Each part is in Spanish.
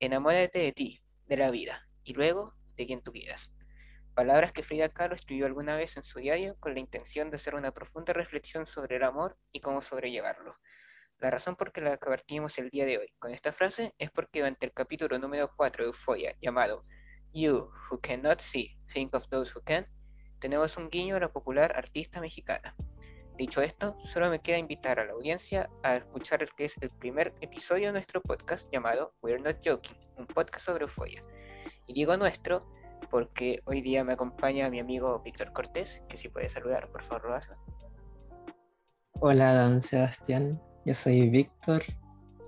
enamórate de ti, de la vida, y luego de quien tú quieras. Palabras que Frida Kahlo escribió alguna vez en su diario con la intención de hacer una profunda reflexión sobre el amor y cómo sobrellevarlo. La razón por la que partimos el día de hoy con esta frase es porque durante el capítulo número 4 de Euforia, llamado You Who Cannot See, Think of Those Who Can, tenemos un guiño a la popular artista mexicana. Dicho esto, solo me queda invitar a la audiencia a escuchar el que es el primer episodio de nuestro podcast llamado We're Not Joking, un podcast sobre euforia. Y digo nuestro porque hoy día me acompaña mi amigo Víctor Cortés, que si puede saludar, por favor, lo Hola, don Sebastián. Yo soy Víctor,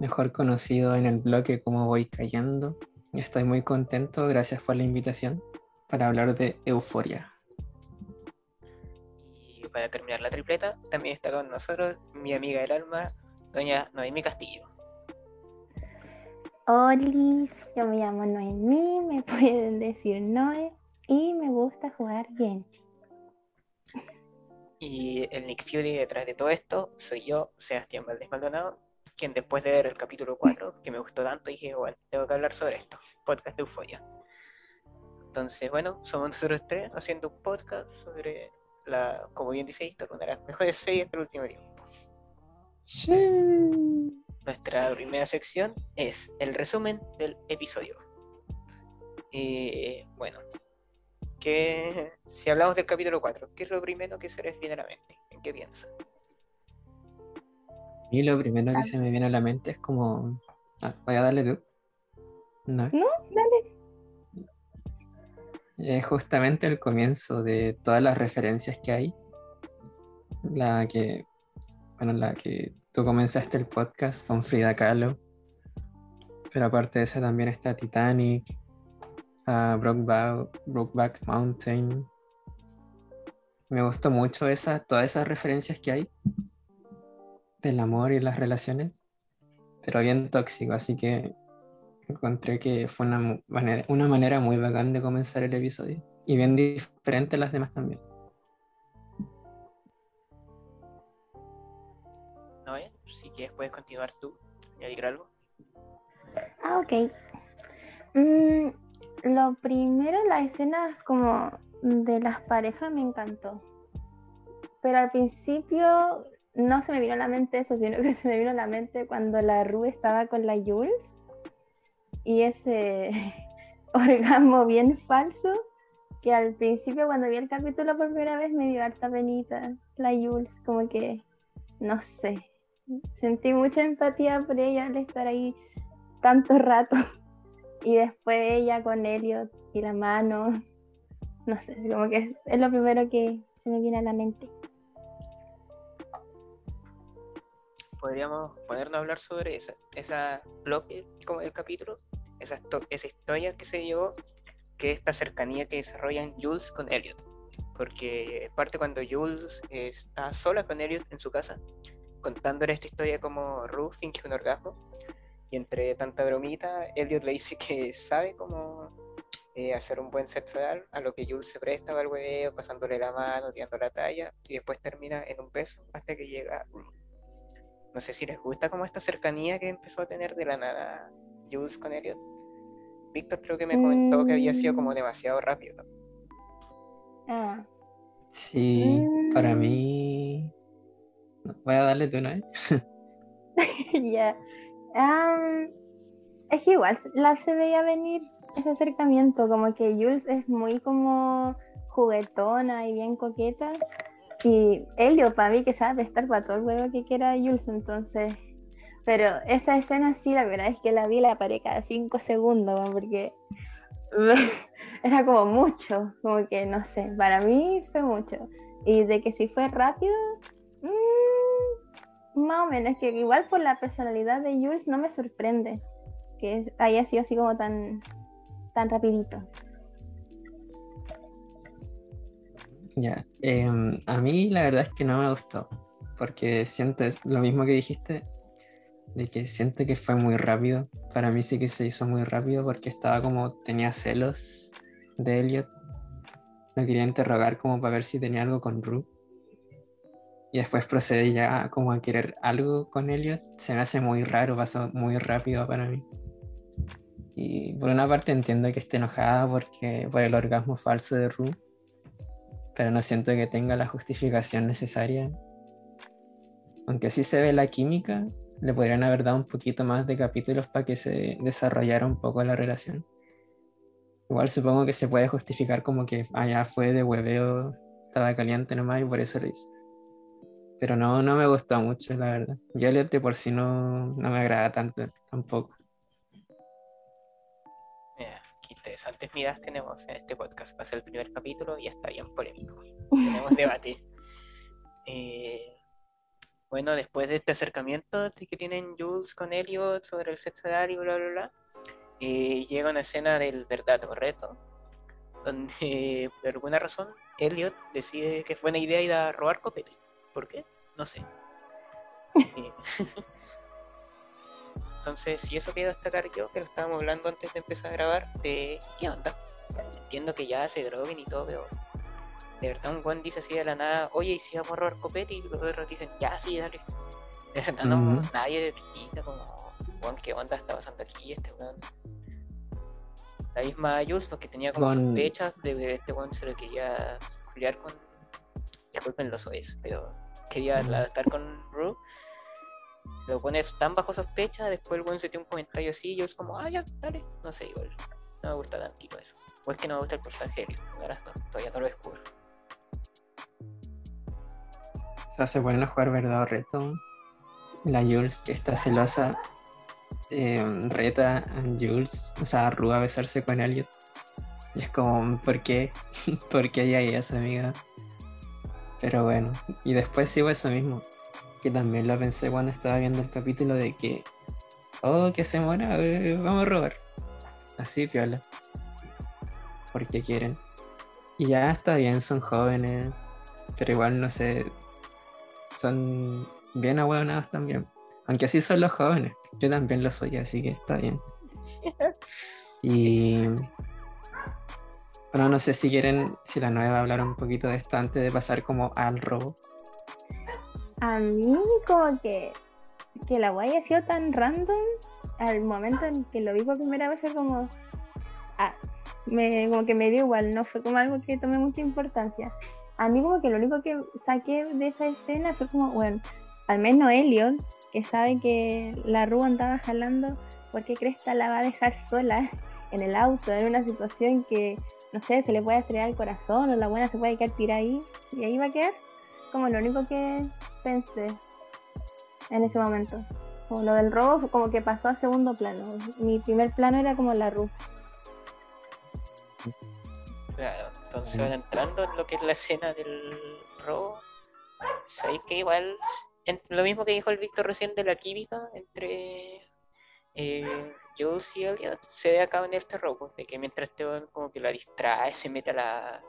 mejor conocido en el bloque como Voy Cayendo. Estoy muy contento, gracias por la invitación, para hablar de euforia. Y para terminar la tripleta, también está con nosotros mi amiga del alma, doña Noemí Castillo. Hola, yo me llamo Noemí, me pueden decir Noé y me gusta jugar bien. Y el Nick Fury detrás de todo esto soy yo, Sebastián Valdés Maldonado, quien después de ver el capítulo 4, que me gustó tanto, dije, bueno, tengo que hablar sobre esto, podcast de Euforia. Entonces, bueno, somos nosotros tres haciendo un podcast sobre la, como bien dice Víctor, una de las mejores series del último tiempo. Nuestra primera sección es el resumen del episodio. Eh, bueno, que si hablamos del capítulo 4, ¿qué es lo primero que se les viene a la mente? ¿En qué piensan? Y lo primero que se me viene a la mente es como. Ah, voy a darle tú. No. No, dale. Es justamente el comienzo de todas las referencias que hay. La que. Bueno, la que tú comenzaste el podcast con Frida Kahlo. Pero aparte de eso también está Titanic, a Brokeback, Mountain. Me gustó mucho esa, todas esas referencias que hay del amor y las relaciones, pero bien tóxico, así que encontré que fue una manera, una manera muy bacán de comenzar el episodio y bien diferente a las demás también. No, si quieres puedes continuar tú y añadir algo. Ah, ok. Mm, lo primero, la escena como de las parejas me encantó. Pero al principio no se me vino a la mente eso, sino que se me vino a la mente cuando la Rue estaba con la Jules y ese orgasmo bien falso que al principio cuando vi el capítulo por primera vez me dio harta penita la Jules, como que no sé, sentí mucha empatía por ella al estar ahí tanto rato. Y después ella con Elliot y la mano. No sé, como que es, lo primero que se me viene a la mente. Podríamos ponernos a hablar sobre esa, esa bloque como el capítulo, esa, esa historia que se llevó, que es esta cercanía que desarrollan Jules con Elliot. Porque parte cuando Jules está sola con Elliot en su casa, contándole esta historia como Ruth finge un orgasmo y entre tanta bromita, Elliot le dice que sabe cómo eh, hacer un buen sexo oral, a lo que Jules se presta al hueveo, pasándole la mano, tirando la talla, y después termina en un beso hasta que llega. No sé si les gusta como esta cercanía que empezó a tener de la nada Jules con Elliot. Víctor creo que me comentó que había sido como demasiado rápido. Ah. Sí, para mm. mí. Voy a darle tú una vez. Ya es que igual la se veía venir ese acercamiento, como que Jules es muy como juguetona y bien coqueta. Y Elio, para mí, que sabe estar para todo el juego que quiera Jules, entonces. Pero esa escena sí, la verdad es que la vi la paré cada cinco segundos, porque era como mucho, como que no sé, para mí fue mucho. Y de que si fue rápido, mmm, más o menos, que igual por la personalidad de Jules no me sorprende que haya sido así como tan, tan rapidito. Ya, em, a mí la verdad es que no me gustó, porque siento lo mismo que dijiste, de que siento que fue muy rápido. Para mí sí que se hizo muy rápido porque estaba como, tenía celos de Elliot. Me quería interrogar como para ver si tenía algo con Rue y después procede ya como a querer algo con Elliot, se me hace muy raro, pasó muy rápido para mí. Y por una parte entiendo que esté enojada porque por el orgasmo falso de Rue, pero no siento que tenga la justificación necesaria. Aunque sí se ve la química, le podrían haber dado un poquito más de capítulos para que se desarrollara un poco la relación. Igual supongo que se puede justificar como que allá fue de hueveo, estaba caliente nomás y por eso lo hizo. Pero no, no me gustó mucho, la verdad. Yo de por sí no, no me agrada tanto tampoco. Mira, qué interesantes miradas tenemos en este podcast. Va a ser el primer capítulo y está bien polémico. tenemos debate. Eh, bueno, después de este acercamiento que tienen Jules con Elliot sobre el sexo oral y bla, bla, bla, eh, llega una escena del verdad correcto, donde por alguna razón Elliot decide que fue buena idea ir a robar copete. ¿Por qué? No sé. Eh, entonces, si eso quiero destacar yo, que lo estábamos hablando antes de empezar a grabar, de qué onda. Entiendo que ya se droguen y todo, pero de verdad un buen dice así de la nada, oye, ¿y si vamos a robar copete? Y los otros dicen, ya, sí, dale. De verdad, no, nadie de como, Juan, ¿qué onda está pasando aquí? Este weón. La misma Jules, porque tenía como sospechas de que este weón se lo quería juliar con. Disculpen los OS, pero quería estar con Rue. Lo pones tan bajo sospecha, después el weón se tiene un comentario así, y yo es como, ah, ya, dale. No sé, igual. No me gusta tantito eso. O es que no me gusta el personaje de todavía no lo descubro se ponen a jugar verdad o reto. La Jules, que está celosa, eh, reta a Jules, o sea, a a besarse con Elliot. Y es como, ¿por qué? ¿Por qué hay eso, amiga? Pero bueno, y después sigo eso mismo, que también lo pensé cuando estaba viendo el capítulo de que, oh, que se muera, vamos a robar. Así, piola. Porque quieren. Y ya está bien, son jóvenes, pero igual no sé, son bien ahueonados también. Aunque así son los jóvenes. Yo también lo soy, así que está bien. Y. Bueno, no sé si quieren, si la nueva hablar un poquito de esto antes de pasar como al robo. A mí, como que. Que la guay ha sido tan random. Al momento en que lo vi por primera vez, fue como. Ah, me, como que me dio igual, no fue como algo que tomé mucha importancia a mí como que lo único que saqué de esa escena fue como, bueno, al menos Elliot, que sabe que la Rúa andaba jalando, ¿por qué Cresta la va a dejar sola en el auto, en una situación que, no sé, se le puede acelerar el corazón o la buena se puede quedar tirada ahí y ahí va a quedar? Como lo único que pensé en ese momento. Como lo del robo como que pasó a segundo plano. Mi primer plano era como la. Claro, entonces van entrando en lo que es la escena del robo. Sabéis que igual, lo mismo que dijo el Víctor recién de la química entre eh, Jules y Elliot, se ve acá en este robo, de que mientras este como que la distrae, se mete a la.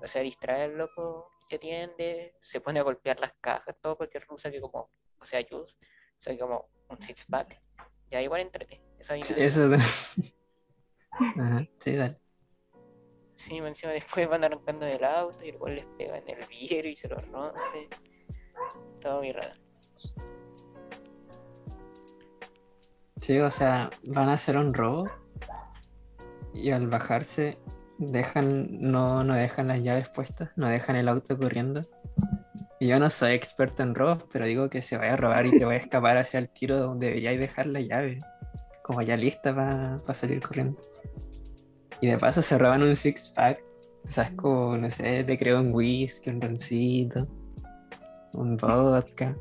O sea, distrae al loco que atiende, se pone a golpear las cajas, todo porque rusa que como, o sea, Jules, sabe como un six pack. Ya igual entrete. Eso. eso. Ajá, sí, dale. Sí, encima después van arrancando del auto y el les pega en el vidrio y se lo rompe. Todo muy raro. Sí, o sea, van a hacer un robo y al bajarse dejan, no, no dejan las llaves puestas, no dejan el auto corriendo. Y yo no soy experto en robos, pero digo que se vaya a robar y te voy a escapar hacia el tiro donde deberíais dejar la llave, como ya lista para salir corriendo. Y de paso se roban un six pack. O sea, es como, no sé, te creo un whisky, un roncito, un vodka.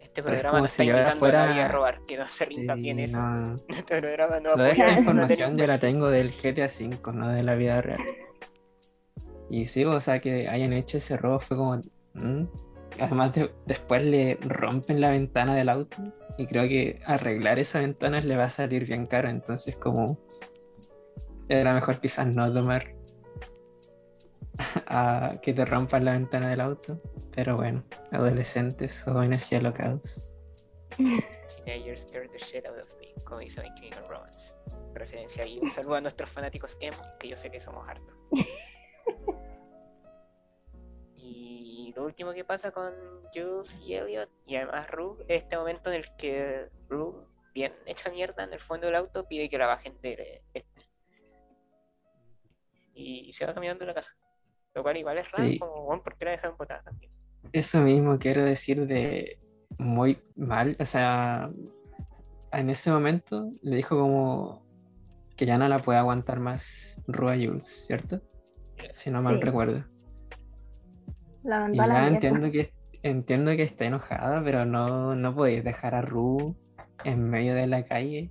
Este programa no está si a fuera... a robar, que no se rinda bien eso. Este programa no Toda esta información yo la tengo del GTA V, no de la vida real. Y sí, o sea, que hayan hecho ese robo fue como... Además, después le rompen la ventana del auto y creo que arreglar esa ventana le va a salir bien caro. Entonces, como era mejor quizás no tomar a que te rompan la ventana del auto. Pero bueno, adolescentes, jóvenes y alocados. Teenagers scared the shit out of me, como dice en King Romance. Referencia y un saludo a nuestros fanáticos emo, que yo sé que somos hartos. y lo último que pasa con Jules y Elliot, y además Rue, es este momento en el que Rue bien hecha mierda en el fondo del auto, pide que la bajen de este. Y se va caminando a la casa. Lo cual igual es raro, Sí. como, bueno, ¿por qué la dejaron botada también? Eso mismo quiero decir de muy mal, o sea, en ese momento le dijo como que ya no la puede aguantar más Rua Jules, ¿cierto? Si no mal Sí. recuerdo. La Y mandó a la ya entiendo que entiendo que está enojada, pero no, no podéis dejar a Ru en medio de la calle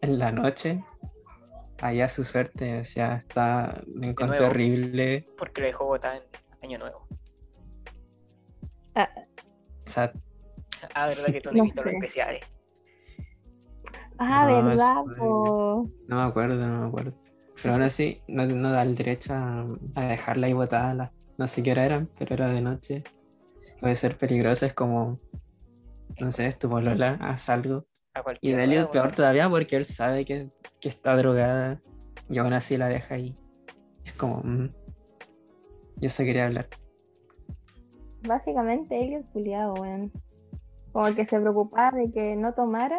en la noche. Allá su suerte, o sea, está, me encontré nuevo. horrible. Porque la dejó botada en Año Nuevo. O sea, Ah, verdad que tú No invitó los especiales. Ah, No, verdad, po. no me acuerdo, no me acuerdo. Pero aún así, no, no da el derecho a, a dejarla ahí botada. la- no sé qué hora eran, pero era de noche. Puede ser peligroso, es como, no sé, es tu polola, haz algo. A Y cualquier de Elliot hora, peor todavía porque él sabe que, que está drogada y aún así la deja ahí. Es como, mm, yo se quería hablar. Básicamente Elliot culiado, weón. Como que se preocupaba de que no tomara.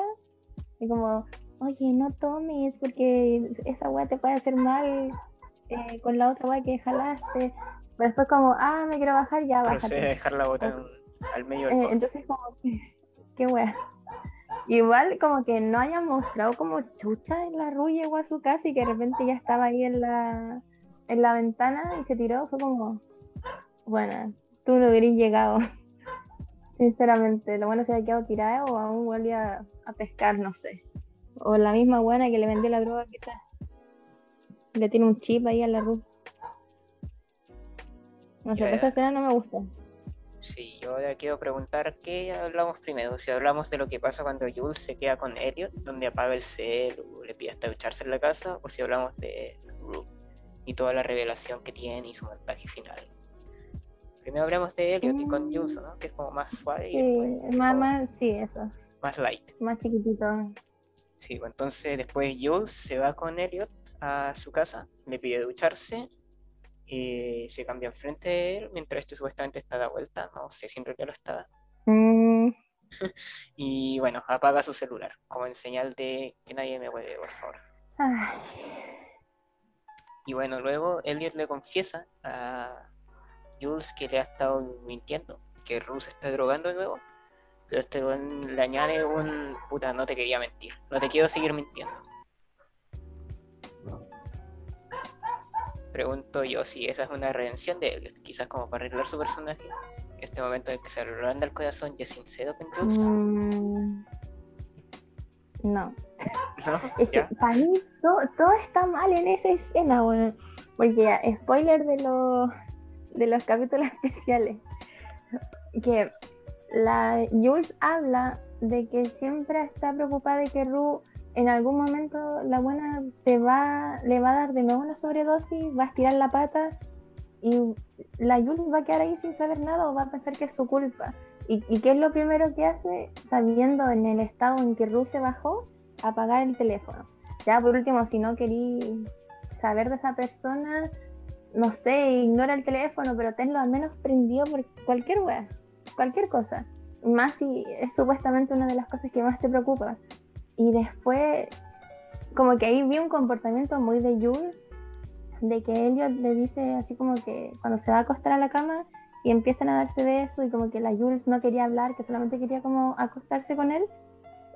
Y como, oye, no tomes porque esa weá te puede hacer mal eh, con la otra weá que jalaste. Pero después como, ah, me quiero bajar, ya bájate. dejarla botada en- al medio del Eh, entonces como, qué weá. Igual como que no haya mostrado como chucha en la rulla llegó a su casa y que de repente ya estaba ahí en la, en la ventana y se tiró, fue como, bueno, tú no hubieras llegado. Sinceramente, lo bueno se había quedado tirada o aún volvía a pescar, no sé. O la misma buena que le vendió la droga quizás. Le tiene un chip ahí a la rulla. No sé, esa escena no me gustó. Sí, yo ahora quiero preguntar qué hablamos primero. Si hablamos de lo que pasa cuando Jules se queda con Elliot, donde apaga el cel o le pide hasta ducharse en la casa, o si hablamos de Rue y toda la revelación que tiene y su montaje final. Primero hablamos de Elliot y con. Jules, ¿no? Que es como más suave y después más, sí, eso. más light. Más chiquitito. Sí, pues entonces después Jules se va con Elliot a su casa, le pide ducharse, y se cambia enfrente de él mientras este supuestamente está de vuelta, no sé si en realidad lo está. Mm, Y bueno, apaga su celular, como en señal de que nadie me huele, por favor. ay, Y bueno, luego Elliot le confiesa a Jules que le ha estado mintiendo, que Rose está drogando de nuevo. Pero este le añade un puta, no te quería mentir, no te quiero seguir mintiendo. Pregunto yo si esa es una redención de Elliot, quizás como para arreglar su personaje. En este momento en que se le anda el corazón y es sincero con Jules. mm, no. ¿No? Es que ¿Ya? para mí todo, todo está mal en esa escena, bueno, porque ya, spoiler de los de los capítulos especiales. Que la Jules habla de que siempre está preocupada de que Ru en algún momento la buena se va, le va a dar de nuevo una sobredosis, va a estirar la pata y la Jules va a quedar ahí sin saber nada o va a pensar que es su culpa. ¿Y, qué es lo primero que hace? Sabiendo en el estado en que Ru se bajó, apagar el teléfono. Ya por último, si no querí saber de esa persona, no sé, ignora el teléfono, pero tenlo al menos prendido por cualquier wea, cualquier cosa. Más si es supuestamente una de las cosas que más te preocupa. Y después, como que ahí vi un comportamiento muy de Jules, de que Elliot le dice así como que cuando se va a acostar a la cama y empiezan a darse besos y como que la Jules no quería hablar, que solamente quería como acostarse con él.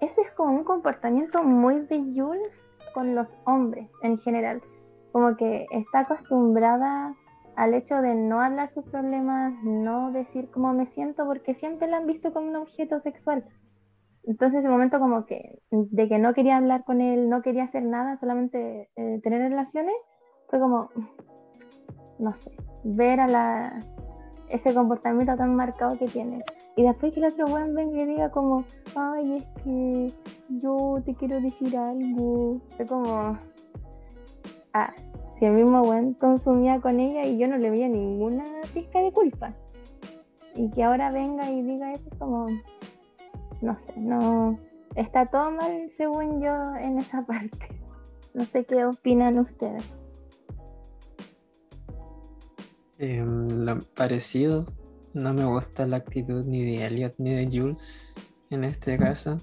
Ese es como un comportamiento muy de Jules con los hombres en general. Como que está acostumbrada al hecho de no hablar sus problemas, no decir cómo me siento, porque siempre la han visto como un objeto sexual. Entonces ese momento como que de que no quería hablar con él, no quería hacer nada, solamente eh, tener relaciones, fue como, no sé, ver a la ese comportamiento tan marcado que tiene. Y después que el otro weón venga y diga como, ay, es que yo te quiero decir algo. Fue como, ah, si el mismo weón consumía con ella y yo no le veía ninguna pizca de culpa. Y que ahora venga y diga eso es como, no sé, no, está todo mal según yo en esa parte. No sé qué opinan ustedes. Em, lo parecido, no me gusta la actitud ni de Elliot ni de Jules en este caso.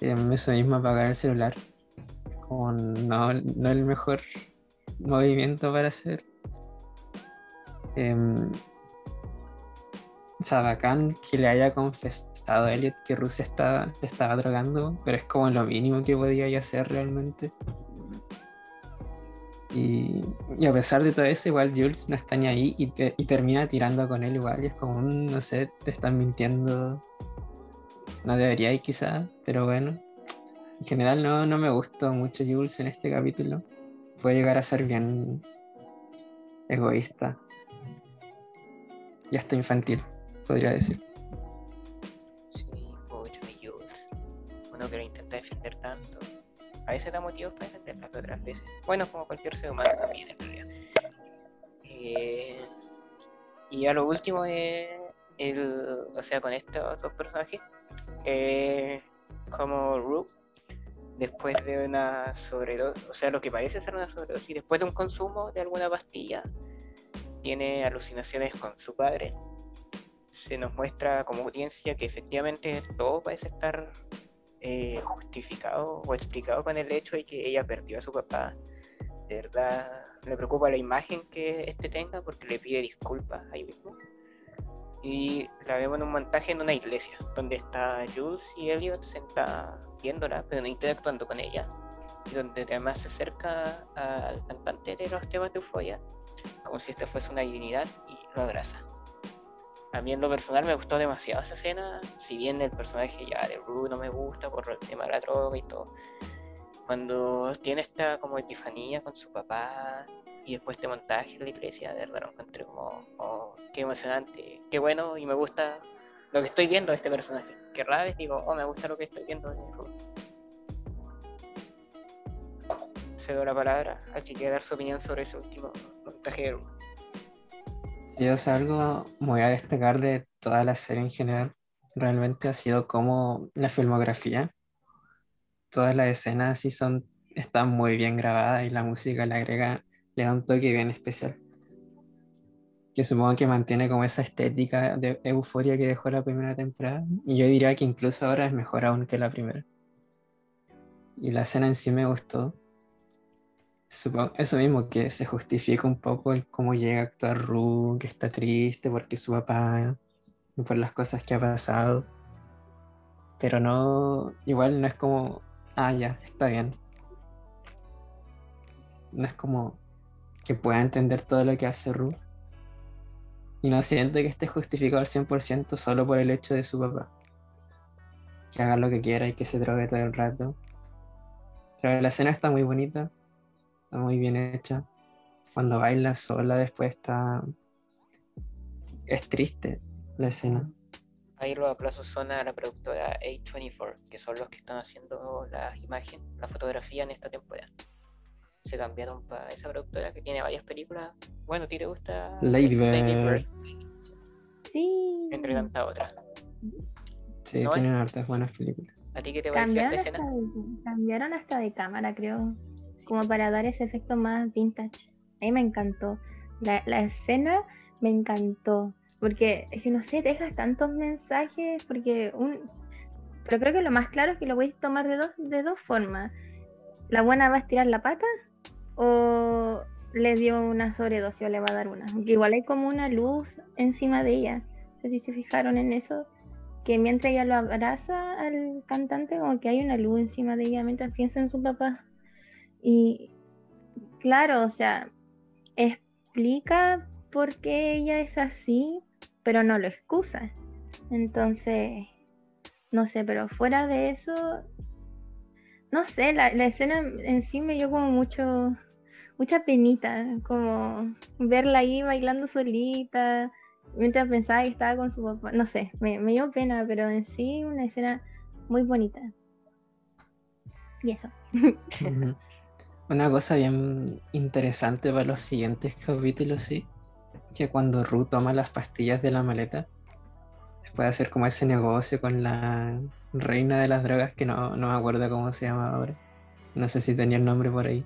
Em, eso mismo, apagar el celular. Como no, no el mejor movimiento para hacer. Bacán que le haya confesado Elliot que Rusia estaba, estaba drogando, pero es como lo mínimo que podía hacer realmente. Y, a pesar de todo eso, igual Jules no está ni ahí y, y, termina tirando con él igual. Y es como, un, no sé, te están mintiendo. No debería ir quizás, pero bueno. En general no, no me gustó mucho Jules en este capítulo. Puede llegar a ser bien egoísta. Y hasta infantil, podría decir. Uno que lo intenta defender tanto a veces da motivos para defenderla, pero otras veces, bueno, como cualquier ser humano también en realidad. Eh, y a lo último, eh, el, o sea, con estos dos personajes, eh, como Rook, después de una sobredosis, o sea, lo que parece ser una sobredosis, después de un consumo de alguna pastilla, tiene alucinaciones con su padre. Se nos muestra como audiencia que efectivamente todo parece estar eh, justificado o explicado con el hecho de que ella perdió a su papá. De verdad, me preocupa la imagen que este tenga porque le pide disculpas ahí mismo. Y la vemos en un montaje en una iglesia, donde está Jules y Elliot sentados viéndola, pero no interactuando con ella. Y donde además se acerca al cantante de los temas de euforia, como si esta fuese una divinidad, y lo abraza. A mí en lo personal me gustó demasiado esa escena, si bien el personaje ya de Rue no me gusta por el tema de la y todo. Cuando tiene esta como epifanía con su papá y después este montaje en la iglesia, de verdad lo encontré como, oh, qué emocionante, qué bueno y me gusta lo que estoy viendo de este personaje. Que rara vez digo, oh, me gusta lo que estoy viendo de Rue. Cedo la palabra a quien quiera dar su opinión sobre ese último montaje de Rue. Yo algo voy a destacar de toda la serie en general, realmente ha sido como la filmografía. Todas las escenas sí son, están muy bien grabadas y la música le agrega, le da un toque bien especial. Que supongo que mantiene como esa estética de euforia que dejó la primera temporada. Y yo diría que incluso ahora es mejor aún que la primera. Y la escena en sí me gustó Supongo, eso mismo, que se justifica un poco el cómo llega a actuar Ru, que está triste porque su papá, y por las cosas que ha pasado. Pero no, igual no es como, ah, ya, está bien. No es como que pueda entender todo lo que hace Ru. Y no siente que esté justificado al 100% solo por el hecho de su papá. Que haga lo que quiera y que se drogue todo el rato. Pero la escena está muy bonita está muy bien hecha. Cuando baila sola después está... Es triste la escena. Ahí los aplausos son a la productora A24, que son los que están haciendo la imagen, la fotografía en esta temporada. Se cambiaron para esa productora que tiene varias películas. Bueno, ¿a ti te gusta? Lady Bird. Sí. Entre tantas otras. Sí, tienen hartas buenas películas. ¿A ti qué te pareció esta escena? cambiaron hasta de cámara, creo como para dar ese efecto más vintage. A mí me encantó. La, la escena me encantó. Porque es que no sé, dejas tantos mensajes. Porque un. Pero creo que lo más claro es que lo a tomar de dos, de dos formas. La buena va a estirar la pata. O le dio una sobredosis o le va a dar una. Aunque igual hay como una luz encima de ella. No sé si se fijaron en eso. Que mientras ella lo abraza al cantante, como que hay una luz encima de ella mientras piensa en su papá. Y claro, o sea, explica por qué ella es así, pero no lo excusa. Entonces, no sé, pero fuera de eso, no sé, la, escena en sí me dio como mucho, mucha penita, como verla ahí bailando solita, mientras pensaba que estaba con su papá, no sé, me, me dio pena, pero en sí una escena muy bonita. Y eso. Una cosa bien interesante para los siguientes capítulos, sí, que cuando Ru toma las pastillas de la maleta, puede hacer como ese negocio con la reina de las drogas, que no, no me acuerdo cómo se llama ahora. No sé si tenía el nombre por ahí.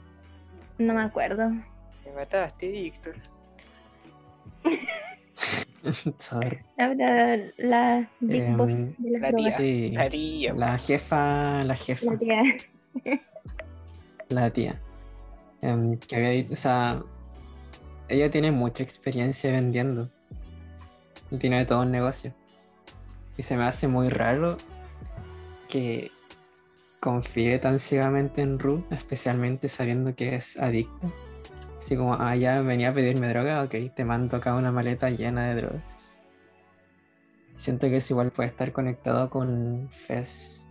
No me acuerdo. Me mataste, Víctor. Sorry. Ahora la Big Em, Boss de las la drogas. tía. Sí, La tía. la jefa, la jefa, La tía. la tía. Em, que había o sea, ella tiene mucha experiencia vendiendo. Y tiene todo un negocio. Y se me hace muy raro que confíe tan ciegamente en Ru, especialmente sabiendo que es adicta. Así como, ah, venía a pedirme droga, ok, te mando acá una maleta llena de drogas. Siento que eso igual puede estar conectado con Fez,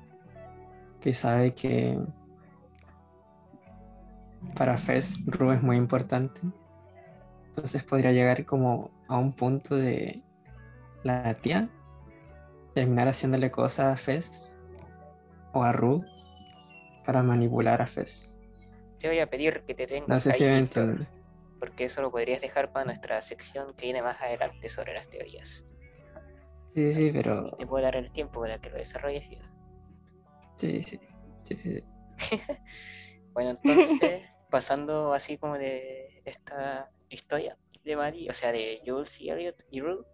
que sabe que para Fez Ru es muy importante. Entonces podría llegar como a un punto de la tía terminar haciéndole cosas a Fez o a Ru para manipular a Fez. Te voy a pedir que te tengas No sé si ahí, Víctor, porque eso lo podrías dejar para nuestra sección que viene más adelante sobre las teorías. Sí, sí, pero. Te puedo dar el tiempo para que lo desarrolles bien. Sí, sí. Sí, sí. Bueno, entonces, pasando así como de esta historia de Mari, o sea, de Jules y Elliot y Rue,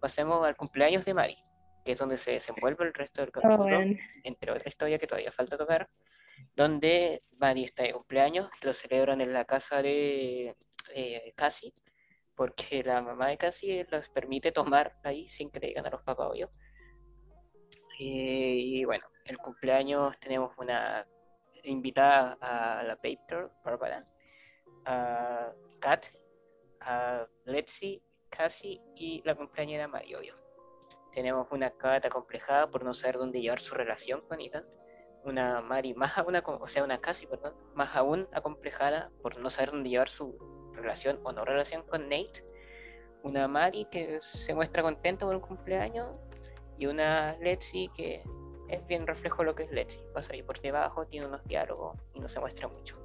pasemos al cumpleaños de Mari, que es donde se desenvuelve el resto del Oh, capítulo, weón. entre otra historia que todavía falta tocar, donde Mari está de cumpleaños, lo celebran en la casa de eh, Cassie, porque la mamá de Cassie los permite tomar ahí sin que le digan a los papás obvio. Eh, y bueno, el cumpleaños tenemos una invitada a la Paper, Bárbara, a Kat, a Letzi, Cassie y la cumpleañera Mari, obvio. Tenemos una Kat acomplejada por no saber dónde llevar su relación con Ethan. Una Mari más acom- o sea, una Cassie, perdón, más aún acomplejada por no saber dónde llevar su relación o no relación con Nate. Una Mari que se muestra contenta por un cumpleaños y una Letzi que es bien reflejo lo que es Letzi. Pasa ahí por debajo, tiene unos diálogos y no se muestra mucho.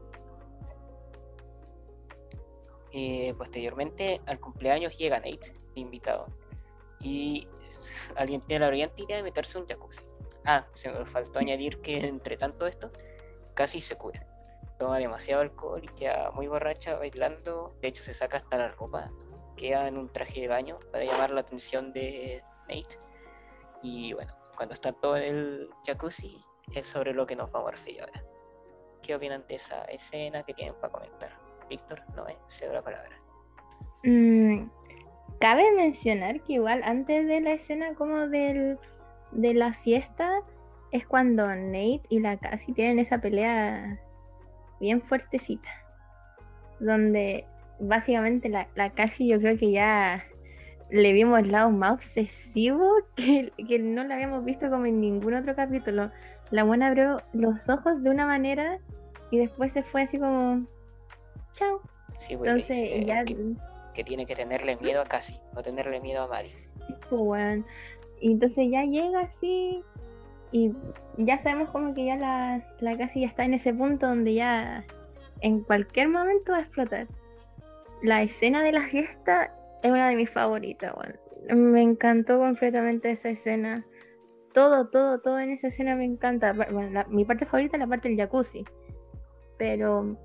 Eh, posteriormente al cumpleaños llega Nate, invitado, y alguien tiene la brillante idea de meterse un jacuzzi. Ah, se me faltó añadir que entre tanto esto, casi se cura. Toma demasiado alcohol y queda muy borracha bailando. De hecho, se saca hasta la ropa. Queda en un traje de baño para llamar la atención de Nate. Y bueno, cuando está todo en el jacuzzi, es sobre lo que nos vamos a referir ahora. ¿Qué opinan de esa escena que tienen para comentar? Víctor, no es, cedo la palabra. Mm, cabe mencionar que igual antes de la escena como del, de la fiesta es cuando Nate y la Cassie tienen esa pelea bien fuertecita. Donde básicamente la, la Cassie yo creo que ya le vimos el lado más obsesivo que, que no lo habíamos visto como en ningún otro capítulo. La buena abrió los ojos de una manera y después se fue así como... Chao. Sí, pues, le Entonces ya que, que tiene que tenerle miedo a Casi, no tenerle miedo a Mari. pues, weón. Y entonces ya llega así y ya sabemos como que ya la, la casi ya está en ese punto donde ya en cualquier momento va a explotar. La escena de la fiesta es una de mis favoritas, weón. Me encantó completamente esa escena. Todo, todo, todo en esa escena me encanta. Bueno, mi parte favorita es la parte del jacuzzi. Pero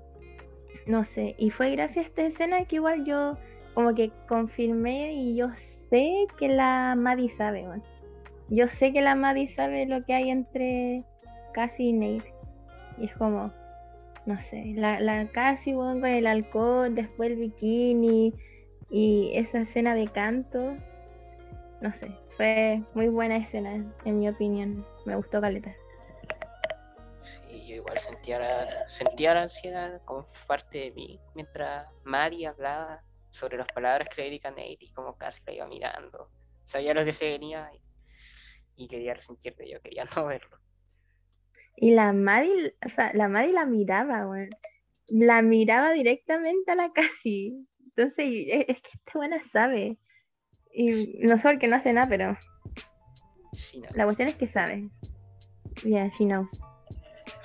no sé, y fue gracias a esta escena que igual yo como que confirmé y yo sé que la Maddie sabe, weón. Yo sé que la Maddie sabe lo que hay entre Cassie y Nate. Y es como, no sé, la, la Cassie, con el alcohol, después el bikini y esa escena de canto. No sé, fue muy buena escena, en mi opinión. Me gustó Caleta. Sí, yo igual sentía la, sentía la ansiedad como parte de mí mientras Mari hablaba sobre las palabras que le dedica a Nate y como casi la iba mirando. Sabía lo que se venía y, y quería sentir que yo quería no verlo. Y la Maddie, o sea, la Maddie la miraba. La miraba directamente a la Cassie. Entonces, y- es, que esta buena sabe. Y no sé por qué no hace nada, pero la cuestión es que sabe. Yeah, she knows.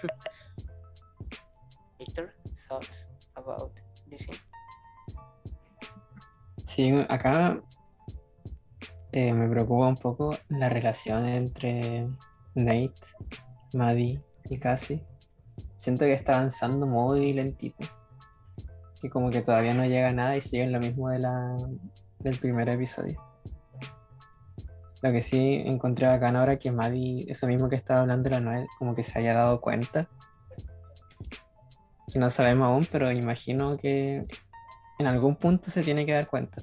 Victor, thoughts about this? Sí, acá eh, me preocupa un poco la relación entre Nate, Maddie y Cassie. Siento que está avanzando muy lentito. Que como que todavía no llega nada y siguen lo mismo de la, del primer episodio. Lo que sí encontré bacán ahora que Maddie, eso mismo que estaba hablando la Noel, como que se haya dado cuenta. Que no sabemos aún, pero imagino que en algún punto se tiene que dar cuenta.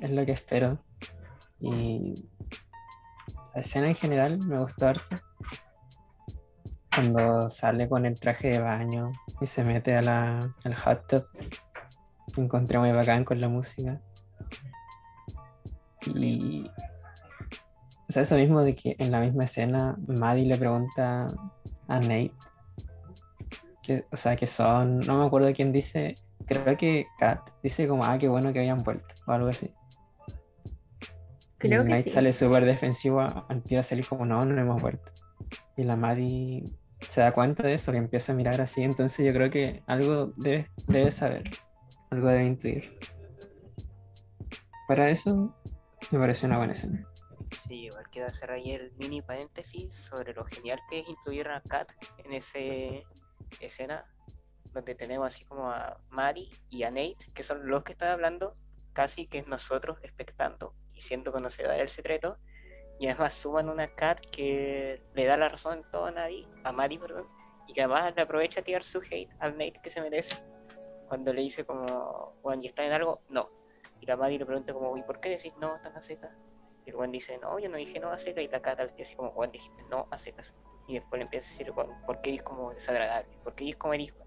Es lo que espero. Y la escena en general me gustó harto. Cuando sale con el traje de baño y se mete a la, al hot tub. Me encontré muy bacán con la música. Y. O sea, eso mismo de que en la misma escena Maddie le pregunta a Nate. Que, o sea, que son. No me acuerdo quién dice. Creo que Kat dice como, ah, qué bueno que habían vuelto. O algo así. Creo y que sí. sale súper defensivo al tiro a salir como no, no hemos vuelto. Y la Maddie se da cuenta de eso, que empieza a mirar así, entonces yo creo que algo debe, debe saber, algo debe intuir. Para eso, me pareció una buena escena. Sí, igual quiero hacer ahí el mini paréntesis sobre lo genial que es incluir a Kat en ese escena donde tenemos así como a Mari y a Nate, que son los que están hablando, casi que nosotros expectando y siendo conocedora del secreto, y además suman una Kat que le da la razón en todo a Mari, a Mari, perdón, y que además le aprovecha a tirar su hate al Nate que se merece, cuando le dice como, bueno, ¿y está en algo? No. Y la Mari le pregunta como, ¿y por qué decís no tan a secas? Y el buen dice, no, yo no dije no a secas, y la le dice así como, Juan, dijiste no a secas. Y después le empieza a decir, bueno, ¿por qué es como desagradable? ¿Por qué es como dijo?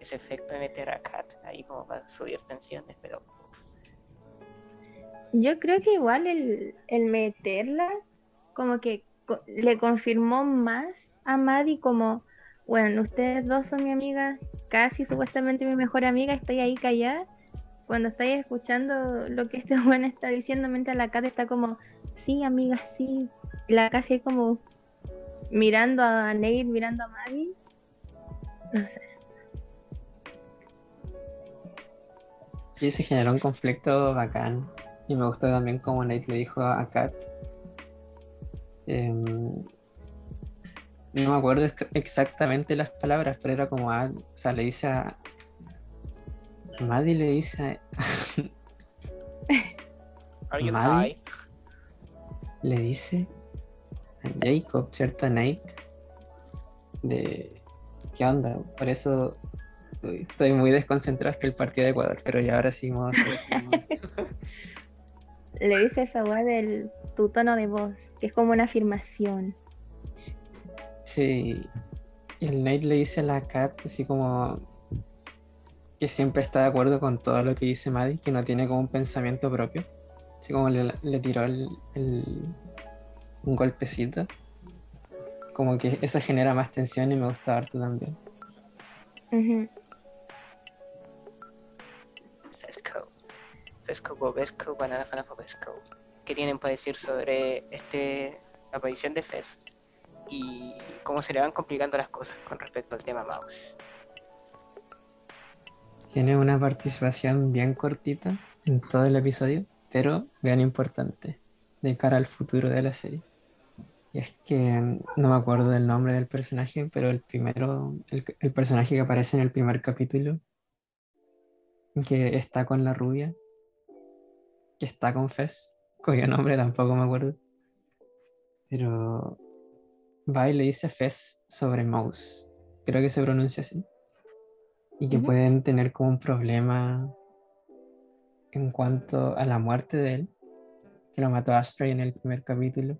Ese efecto de meter a Kat ahí como para subir tensiones, pero Yo creo que igual el, el meterla como que le confirmó más a Maddie como, bueno, ustedes dos son mi amiga, casi supuestamente mi mejor amiga, estoy ahí callada. Cuando estáis escuchando lo que este bueno está diciendo, mientras la Kat está como, sí, amiga, sí. Y la casi ahí como mirando a Nate, mirando a Maddie. No sé. Sí, se generó un conflicto bacán. Y me gustó también como Nate le dijo a Kat. em, no me acuerdo ex- exactamente las palabras, pero era como, ah, o sea, le dice a... Maddie le dice a- high? le dice a Jacob, ¿cierto? A Nate, de qué onda. Por eso estoy muy desconcentrado, es que el partido de Ecuador, pero ya ahora sí vamos a hacer como- Le dice esa weá del tu tono de voz, que es como una afirmación. Sí, y el Nate le dice a la Kat así como que siempre está de acuerdo con todo lo que dice Maddie, que no tiene como un pensamiento propio. Así como le, le tiró el, el- un golpecito. Como que eso genera más tensión y me gusta harto también. Fesco. Fesco, Bobesco, Banana Fana Bobesco. ¿Qué tienen para decir sobre este aparición de Fes? Y cómo se le van complicando las cosas con respecto al tema Mouse. Tiene una participación bien cortita en todo el episodio, pero bien importante de cara al futuro de la serie. Y es que no me acuerdo del nombre del personaje, pero el primero, el personaje que aparece en el primer capítulo, que está con la rubia, que está con Fez, cuyo nombre tampoco me acuerdo. Pero va y le dice Fez sobre Mouse, creo que se pronuncia así y que pueden tener como un problema en cuanto a la muerte de él, que lo mató Astray en el primer capítulo.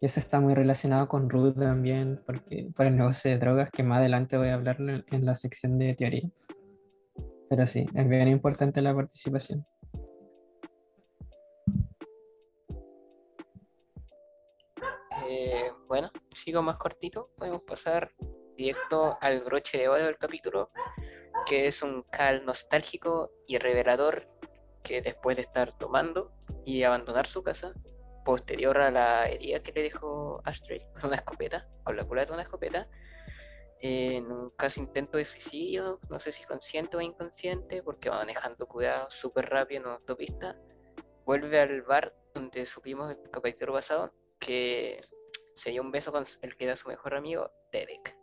Y eso está muy relacionado con Ruth también, porque por el negocio de drogas, que más adelante voy a hablar en, en la sección de teoría. Pero sí, es bien importante la participación. Bueno, sigo más cortito. Podemos pasar directo al broche de oro del capítulo, que es un cal nostálgico y revelador que después de estar tomando y abandonar su casa, posterior a la herida que le dejó Astray con una escopeta, con la culata de una escopeta, en un casi intento de suicidio, no sé si consciente o inconsciente, porque va manejando cuidado súper rápido en una autopista, vuelve al bar donde supimos el capítulo pasado que se dio un beso con el que era su mejor amigo, Derek,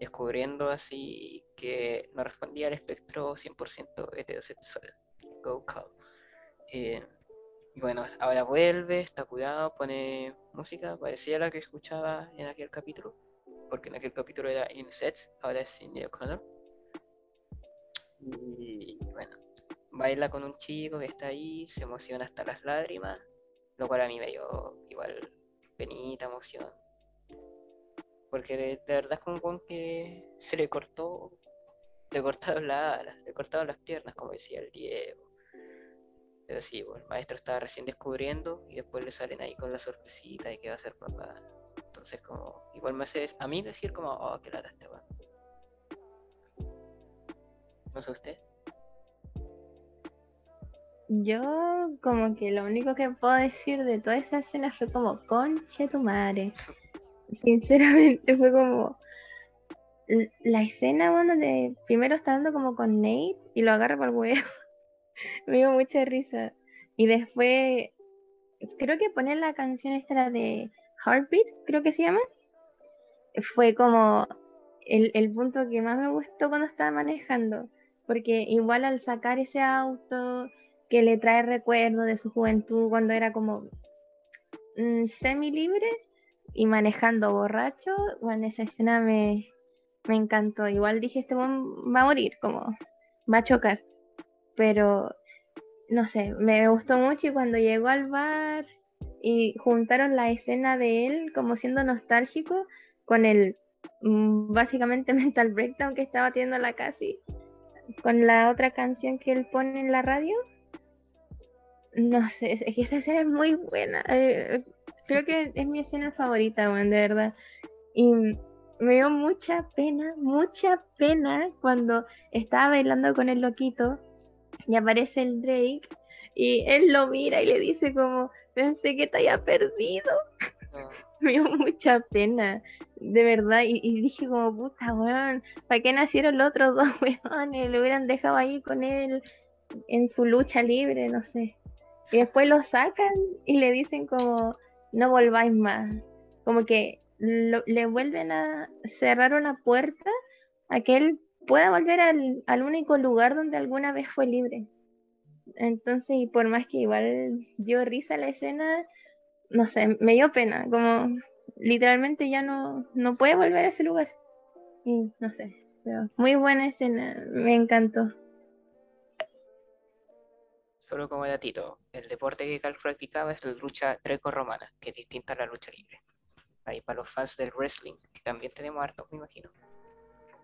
descubriendo así que no respondía al espectro 100% heterosexual. Go call. Eh, Y bueno, ahora vuelve, está cuidado, pone música parecida a la que escuchaba en aquel capítulo, porque en aquel capítulo era In Sets, ahora es Cindy O'Connor. Y bueno, baila con un chico que está ahí, se emociona hasta las lágrimas, lo cual a mí me dio igual penita, emoción. Porque de, verdad es como un que se le cortó, le cortaron las alas, le cortaron las piernas, como decía el Diego. Pero sí, bueno, el maestro estaba recién descubriendo y después le salen ahí con la sorpresita de que va a ser papá. Entonces como, igual me hace a mí decir como, oh, qué lata este weón. No sé usted. Yo como que lo único que puedo decir de toda esa escena fue como, conche tu madre. Sinceramente fue como la escena, bueno, de primero está dando como con Nate y lo agarra para el huevo. Me dio mucha risa. Y después, creo que poner la canción esta de Heartbeat, creo que se llama. Fue como el, el punto que más me gustó cuando estaba manejando. Porque igual al sacar ese auto que le trae recuerdos de su juventud cuando era como semi libre y manejando borracho, bueno, esa escena me, me encantó. Igual dije, este va a morir, como va a chocar. Pero, no sé, me gustó mucho y cuando llegó al bar y juntaron la escena de él como siendo nostálgico con el mm, básicamente mental breakdown que estaba teniendo la casi con la otra canción que él pone en la radio. No sé, es que esa escena es muy buena. eh, creo que es mi escena favorita, weón, de verdad. Y me dio mucha pena, mucha pena cuando estaba bailando con el loquito y aparece el Drake y él lo mira y le dice como, pensé que te había perdido. No. Me dio mucha pena, de verdad. Y, y dije como, puta, weón, ¿para qué nacieron los otros dos weones? Lo hubieran dejado ahí con él en su lucha libre, no sé. Y después lo sacan y le dicen como, no volváis más. Como que le vuelven a cerrar una puerta a que él pueda volver al, al único lugar donde alguna vez fue libre. Entonces, y por más que igual dio risa la escena, no sé, me dio pena, como literalmente ya no, no puede volver a ese lugar. Y no sé, pero muy buena escena, me encantó. Solo como datito, el deporte que Cal practicaba es la lucha greco-romana, que es distinta a la lucha libre. Ahí para los fans del wrestling, que también tenemos hartos, me imagino.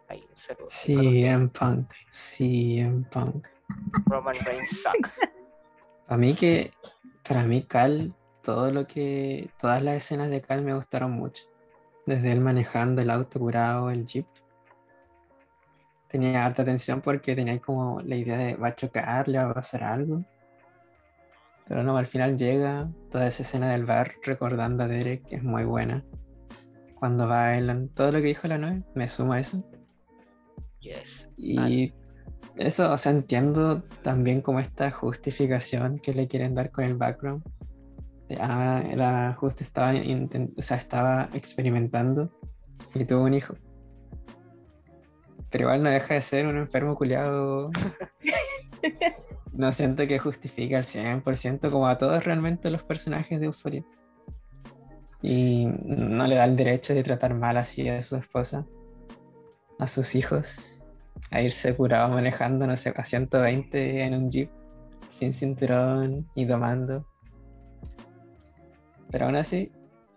Ahí, un saludo. Sí, en punk. Sí, en punk. Roman Reigns suck. A mí que, para mí Cal, todo lo que, todas las escenas de Cal me gustaron mucho. Desde él manejando el auto curado, el jeep. Tenía harta atención porque tenía como la idea de va a chocar, le va a pasar algo. Pero no, al final llega toda esa escena del bar recordando a Derek, que es muy buena. Cuando bailan, todo lo que dijo la noche, me suma a eso. Yes. Y eso, o sea, entiendo también como esta justificación que le quieren dar con el background. Ah, era justo estaba, o sea, estaba experimentando y tuvo un hijo. Pero igual no deja de ser un enfermo culiado. No siento que justifique al 100% como a todos realmente los personajes de Euphoria. Y no le da el derecho de tratar mal así a su esposa, a sus hijos, a irse curado manejando, no sé, a 120 en un jeep, sin cinturón y tomando. Pero aún así,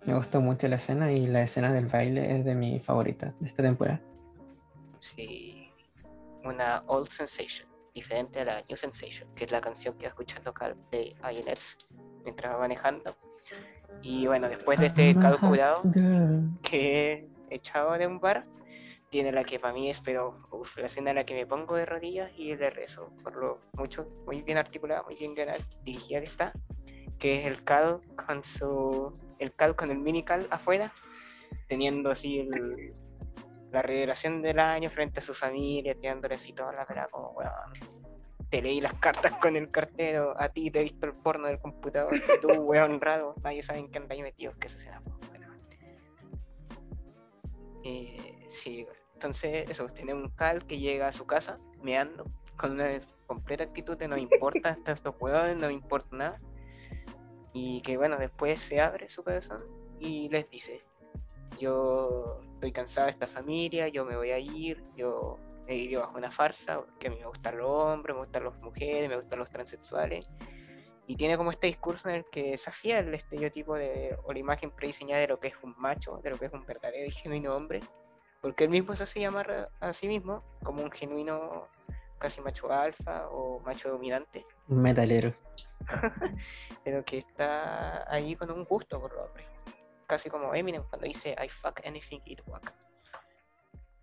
me gustó mucho la escena y la escena del baile es de mi favorita de esta temporada. Sí. Una old sensation, diferente a la new sensation, que es la canción que va escuchando Cal de INS mientras va manejando. Y bueno, después de este Cal curado, que he echado de un bar, tiene la que para mí es, pero uf, la escena en la que me pongo de rodillas y le rezo, por lo mucho, muy bien articulada, muy bien dirigida que está, que es el Cal con su, el Cal con el mini Cal afuera, teniendo así el- la revelación del año frente a su familia, tirándole así toda la cara como, weón, te leí las cartas con el cartero, a ti te he visto el porno del computador, y tú, weón, raro, nadie sabe en qué andáis metido, que eso será, weón. Eh, sí, entonces eso, tiene un cal que llega a su casa meando con una completa actitud de no importa hasta estos huevones, no me importa nada. Y que bueno, después se abre su corazón y les dice, yo estoy cansado de esta familia, yo me voy a ir, yo he vivido bajo una farsa, que a mí me gustan los hombres, me gustan las mujeres, me gustan los transexuales. Y tiene como este discurso en el que desafía el estereotipo de, o la imagen prediseñada de lo que es un macho, de lo que es un verdadero y genuino hombre, porque él mismo se hace llamar a sí mismo como un genuino casi macho alfa o macho dominante. Un metalero. pero que está ahí con un gusto por los hombres. Casi como Eminem cuando dice I fuck anything it walk.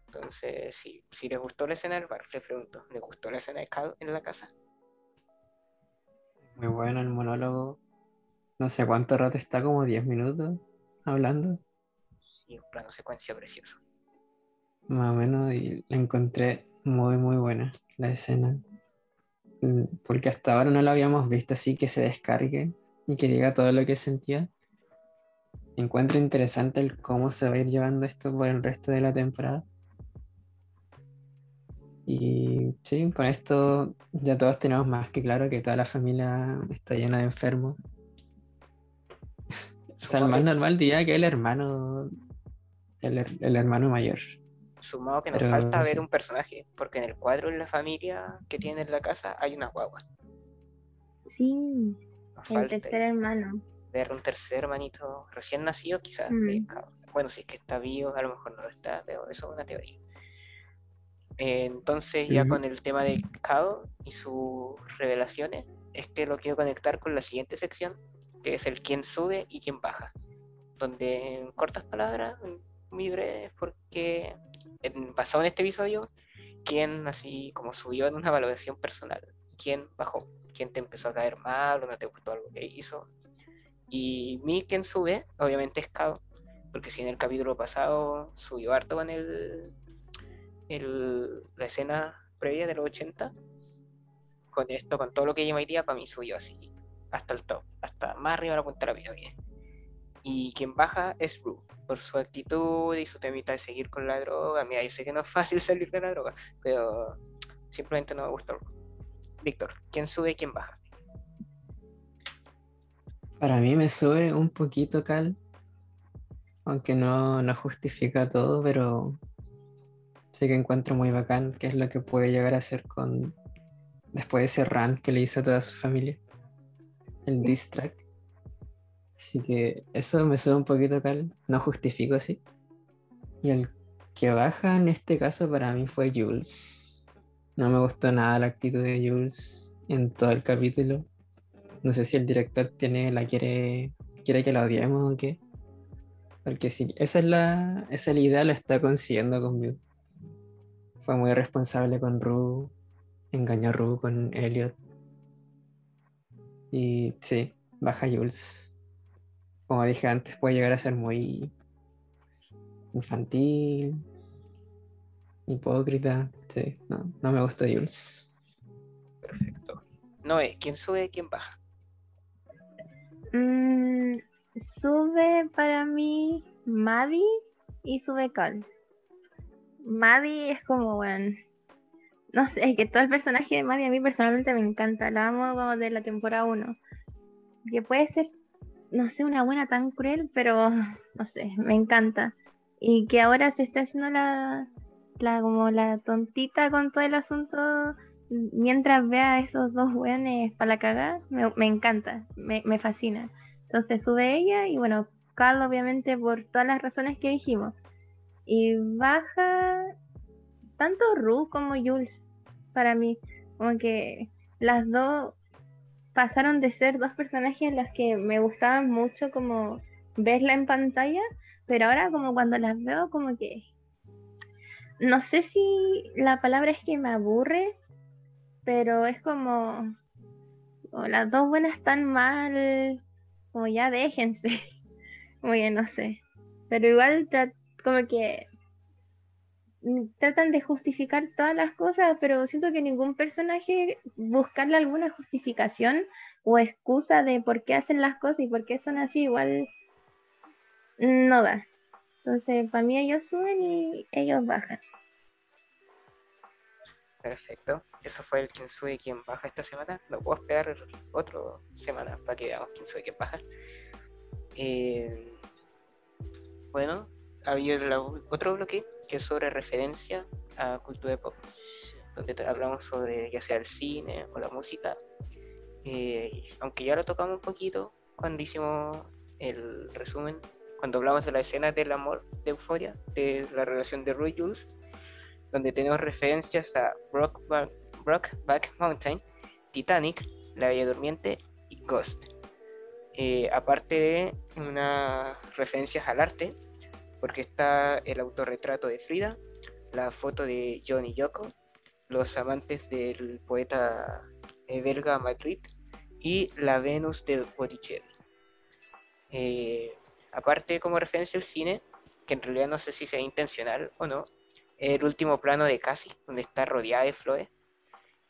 Entonces, si, si les gustó la escena del bar, les pregunto, ¿les gustó la escena de Cal en la casa? Muy bueno el monólogo. No sé cuánto rato está, como 10 minutos hablando. Sí, un plano secuencia precioso. Más o menos, y la encontré muy, muy buena la escena. Mm, porque hasta ahora no la habíamos visto así que se descargue y que diga todo lo que sentía. Encuentro interesante el cómo se va a ir llevando esto por el resto de la temporada. Y sí, con esto ya todos tenemos más que claro que toda la familia está llena de enfermos. o sea, el más normal diría que el hermano, el, el hermano mayor. Sumado que nos falta ver un personaje, porque en el cuadro en la familia que tiene en la casa hay una guagua. Sí, el tercer hermano. Ver un tercer hermanito recién nacido, quizás. Mm. bueno, si es que está vivo, a lo mejor no lo está, pero eso es una teoría. entonces, ya con el tema del Cao y sus revelaciones, es que lo quiero conectar con la siguiente sección, que es el quién sube y quién baja. Donde, en cortas palabras, muy breves, porque en, basado en este episodio, quién así como subió en una valoración personal, quién bajó, quién te empezó a caer mal o no te gustó algo que hizo. Y mi quien sube, obviamente es Kao, porque si en el capítulo pasado subió harto con el, el la escena previa de los 80, con esto, con todo lo que lleva hoy para mí subió así, hasta el top, hasta más arriba de la punta de la pirámide. Y quien baja es Rue, por su actitud y su temita de seguir con la droga. Mira, yo sé que no es fácil salir de la droga, pero simplemente no me gusta. Víctor, ¿quién sube y quién baja? Para mí me sube un poquito Cal, aunque no, no justifica todo, pero sé que encuentro muy bacán qué es lo que puede llegar a hacer con después de ese run que le hizo a toda su familia, el diss track. Así que eso me suena un poquito tal, no justifico así. Y el que baja en este caso para mí fue Jules. No me gustó nada la actitud de Jules en todo el capítulo. No sé si el director tiene, la quiere, quiere que la odiemos o qué. Porque si esa es la, esa es la idea, la está consiguiendo con View. Fue muy responsable con Rue, engañó a Rue con Elliot. Y sí, baja Jules como dije antes, puede llegar a ser muy infantil, hipócrita. Sí, no, no me gusta Jules. Perfecto. Noé, ¿quién sube quién baja? Mm, sube para mí Maddie y sube Cal. Maddie es como, bueno, no sé, es que todo el personaje de Maddie a mí personalmente me encanta, la amo como de la temporada 1. Que puede ser no sé, una buena tan cruel, pero no sé, me encanta. Y que ahora se está haciendo la, la como la tontita con todo el asunto mientras vea a esos dos weones para la cagada, me, encanta, me, fascina. Entonces sube ella y bueno, Carl obviamente por todas las razones que dijimos. Y baja tanto Ru como Jules para mí, como que las dos pasaron de ser dos personajes los que me gustaban mucho como verla en pantalla, pero ahora como cuando las veo como que no sé si la palabra es que me aburre, pero es como, las dos buenas están mal, como ya déjense, muy bien, no sé, pero igual como que tratan de justificar todas las cosas, pero siento que ningún personaje buscarle alguna justificación o excusa de por qué hacen las cosas y por qué son así, igual no da. Entonces, para mí ellos suben y ellos bajan. Perfecto. Eso fue el quien y quien baja esta semana. No puedo esperar otra semana para que veamos y quién baja. Eh, bueno, había otro bloque que es sobre referencia a cultura pop, donde hablamos sobre ya sea el cine o la música. Eh, aunque ya lo tocamos un poquito cuando hicimos el resumen, cuando hablamos de la escena del amor de Euforia, de la relación de Roy Jules donde tenemos referencias a Brockback, Mountain, Titanic, La Bella Durmiente y Ghost. Eh, aparte de unas referencias al arte, porque está el autorretrato de Frida, la foto de John y Yoko, los amantes del poeta belga Madrid y la Venus de Botticelli. Eh, aparte como referencia al cine, que en realidad no sé si sea intencional o no, el último plano de Cassie, donde está rodeada de flores,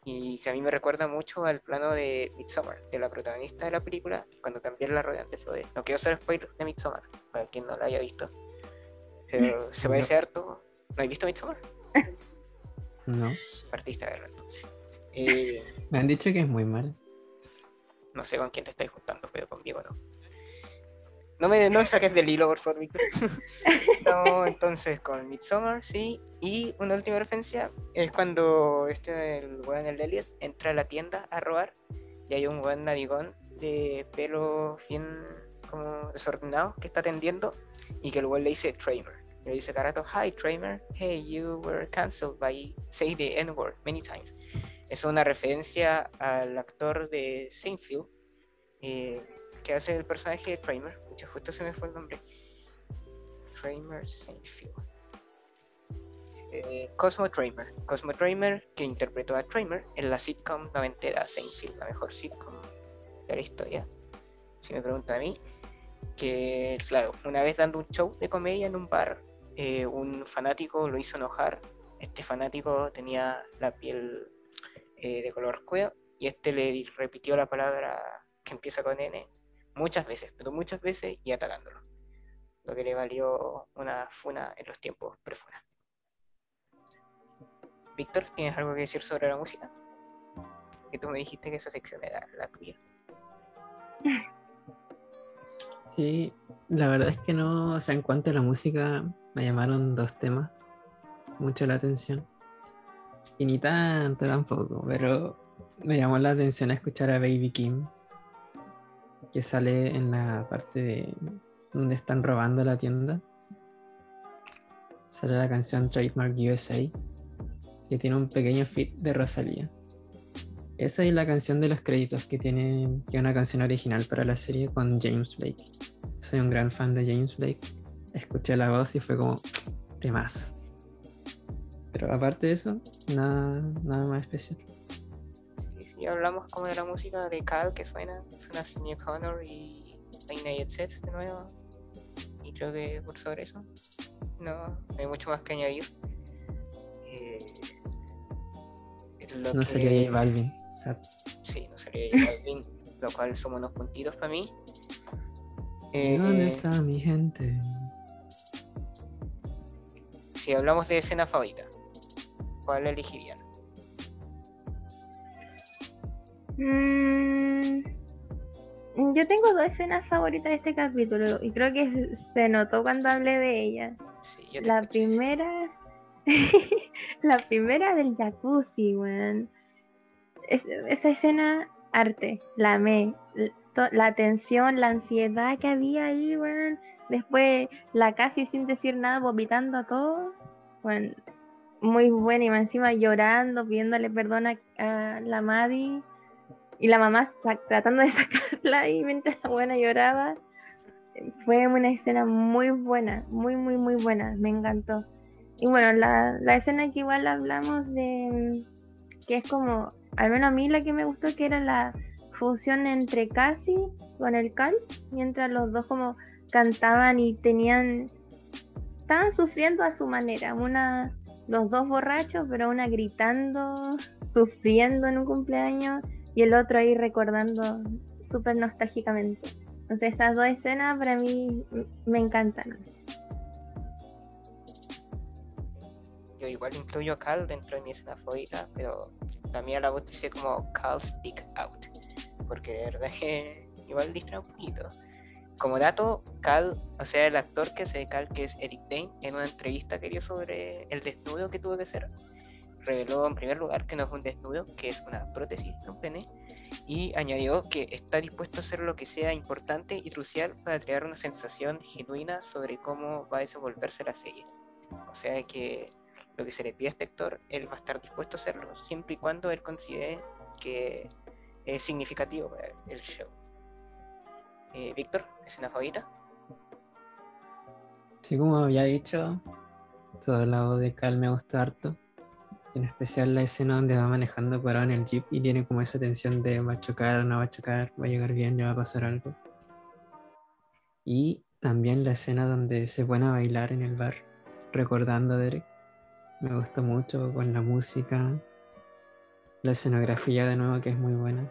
y que a mí me recuerda mucho al plano de Midsommar, de la protagonista de la película, cuando también la rodean de flores. No quiero hacer spoilers de Midsommar, para quien no la haya visto. Pero se parece harto. ¿No has visto Midsommar? No. Partiste a verla entonces. Eh, me han dicho que es muy mal. No sé con quién te estáis juntando, pero conmigo no. No me no saques del hilo, por favor, Víctor. no, entonces con Midsommar, sí. Y una última referencia es cuando este, el weón, el Elliot, entra a la tienda a robar y hay un buen navigón de pelo bien como desordenado que está atendiendo y que el weón le dice Tramer. Le dice carato, hi Tramer, hey, you were cancelled by say the N-word many times. Es una referencia al actor de Seinfeld. Eh, que hace el personaje de Kramer, mucho justo se me fue el nombre. Kramer Seinfeld. Eh, Cosmo Kramer. Cosmo Kramer, que interpretó a Kramer en la sitcom noventera Seinfeld, la mejor sitcom de la historia, si me preguntan a mí. Que, claro, una vez dando un show de comedia en un bar, eh, un fanático lo hizo enojar. Este fanático tenía la piel eh, de color cuero y este le repitió la palabra que empieza con N muchas veces, pero muchas veces y atacándolo. Lo que le valió una funa en los tiempos prefuna. Víctor, ¿tienes algo que decir sobre la música? Que tú me dijiste que esa sección era la tuya. Sí, la verdad es que no, o sea, en cuanto a la música, me llamaron dos temas mucho la atención. Y ni tanto tampoco, pero me llamó la atención escuchar a Baby Kim que sale en la parte de donde están robando la tienda. Sale la canción Trademark USA, que tiene un pequeño fit de Rosalía. Esa es la canción de los créditos que tiene que una canción original para la serie con James Blake. Soy un gran fan de James Blake. Escuché la voz y fue como más. Pero aparte de eso, nada, nada más especial y hablamos como de la música de Cal que suena, suena New Connor y United Sets de nuevo. Y creo que por sobre eso no, hay mucho más que añadir. Eh, no sería J Balvin. Sí, no sería J Balvin, lo cual somos unos puntitos para mí. ¿Dónde eh, está mi gente? Si hablamos de escena favorita, ¿cuál elegirían? Mm, yo tengo dos escenas favoritas de este capítulo y creo que se notó cuando hablé de ellas. la primera, la primera del jacuzzi, weón. esa escena, arte, la amé. La tensión, la ansiedad que había ahí, weón. Después la casi sin decir nada, vomitando a todo. Bueno, muy buena y encima llorando, pidiéndole perdón a, a la Maddie y la mamá tratando de sacarla y mientras la buena lloraba. Fue una escena muy buena, muy, muy, muy buena, me encantó. Y bueno, la, la escena que igual hablamos de, que es como, al menos a mí la que me gustó, que era la fusión entre Cassie con el Cal, mientras los dos como cantaban y tenían, estaban sufriendo a su manera, una, los dos borrachos, pero una gritando, sufriendo en un cumpleaños y el otro ahí recordando súper nostálgicamente. Entonces esas dos escenas para mí me encantan. yo igual incluyo a Cal dentro de mi escena favorita, pero también la bauticé como Cal Stick Out, porque de verdad que igual distrae un poquito. Como dato, Cal, o sea, el actor que hace Cal, que es Eric Dane, en una entrevista que dio sobre el desnudo que tuvo que hacer, reveló en primer lugar que no es un desnudo, que es una prótesis de un pene, y añadió que está dispuesto a hacer lo que sea importante y crucial para crear una sensación genuina sobre cómo va a desenvolverse la serie. O sea que lo que se le pide a este actor, él va a estar dispuesto a hacerlo, siempre y cuando él considere que es significativo para el show. Eh, Víctor, ¿escena favorita? Sí, como había dicho, todo el lado de Cal me gusta harto. En especial la escena donde va manejando parado en el jeep y tiene como esa tensión de va a chocar, no va a chocar, va a llegar bien, ya va a pasar algo. Y también la escena donde se pone a bailar en el bar, recordando a Derek. Me gusta mucho con la música, la escenografía de nuevo que es muy buena.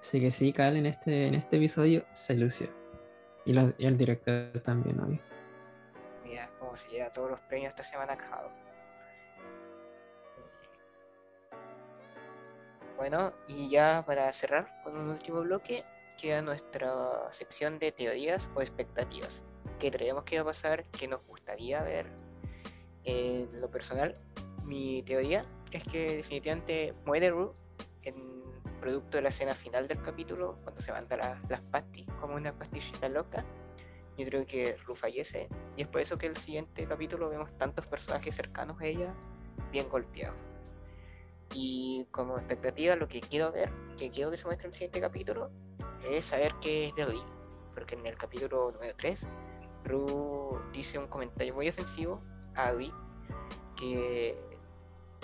Así que sí, Cal en este, en este episodio se lució. Y, el director también, obvio. Mira cómo se lleva todos los premios esta semana Cal. Bueno, y ya para cerrar con un último bloque, queda nuestra sección de teorías o expectativas. ¿Qué creemos que va a pasar? ¿Qué nos gustaría ver? En lo personal, mi teoría es que definitivamente muere Rue en producto de la escena final del capítulo, cuando se manda la- las pastis como una pastillita loca. Yo creo que Rue fallece y es por eso que el siguiente capítulo vemos tantos personajes cercanos a ella bien golpeados. Y como expectativa, lo que quiero ver, que quiero que se muestre en el siguiente capítulo, es saber qué es de Lee. Porque en el capítulo número 3, Rue dice un comentario muy ofensivo a Lee que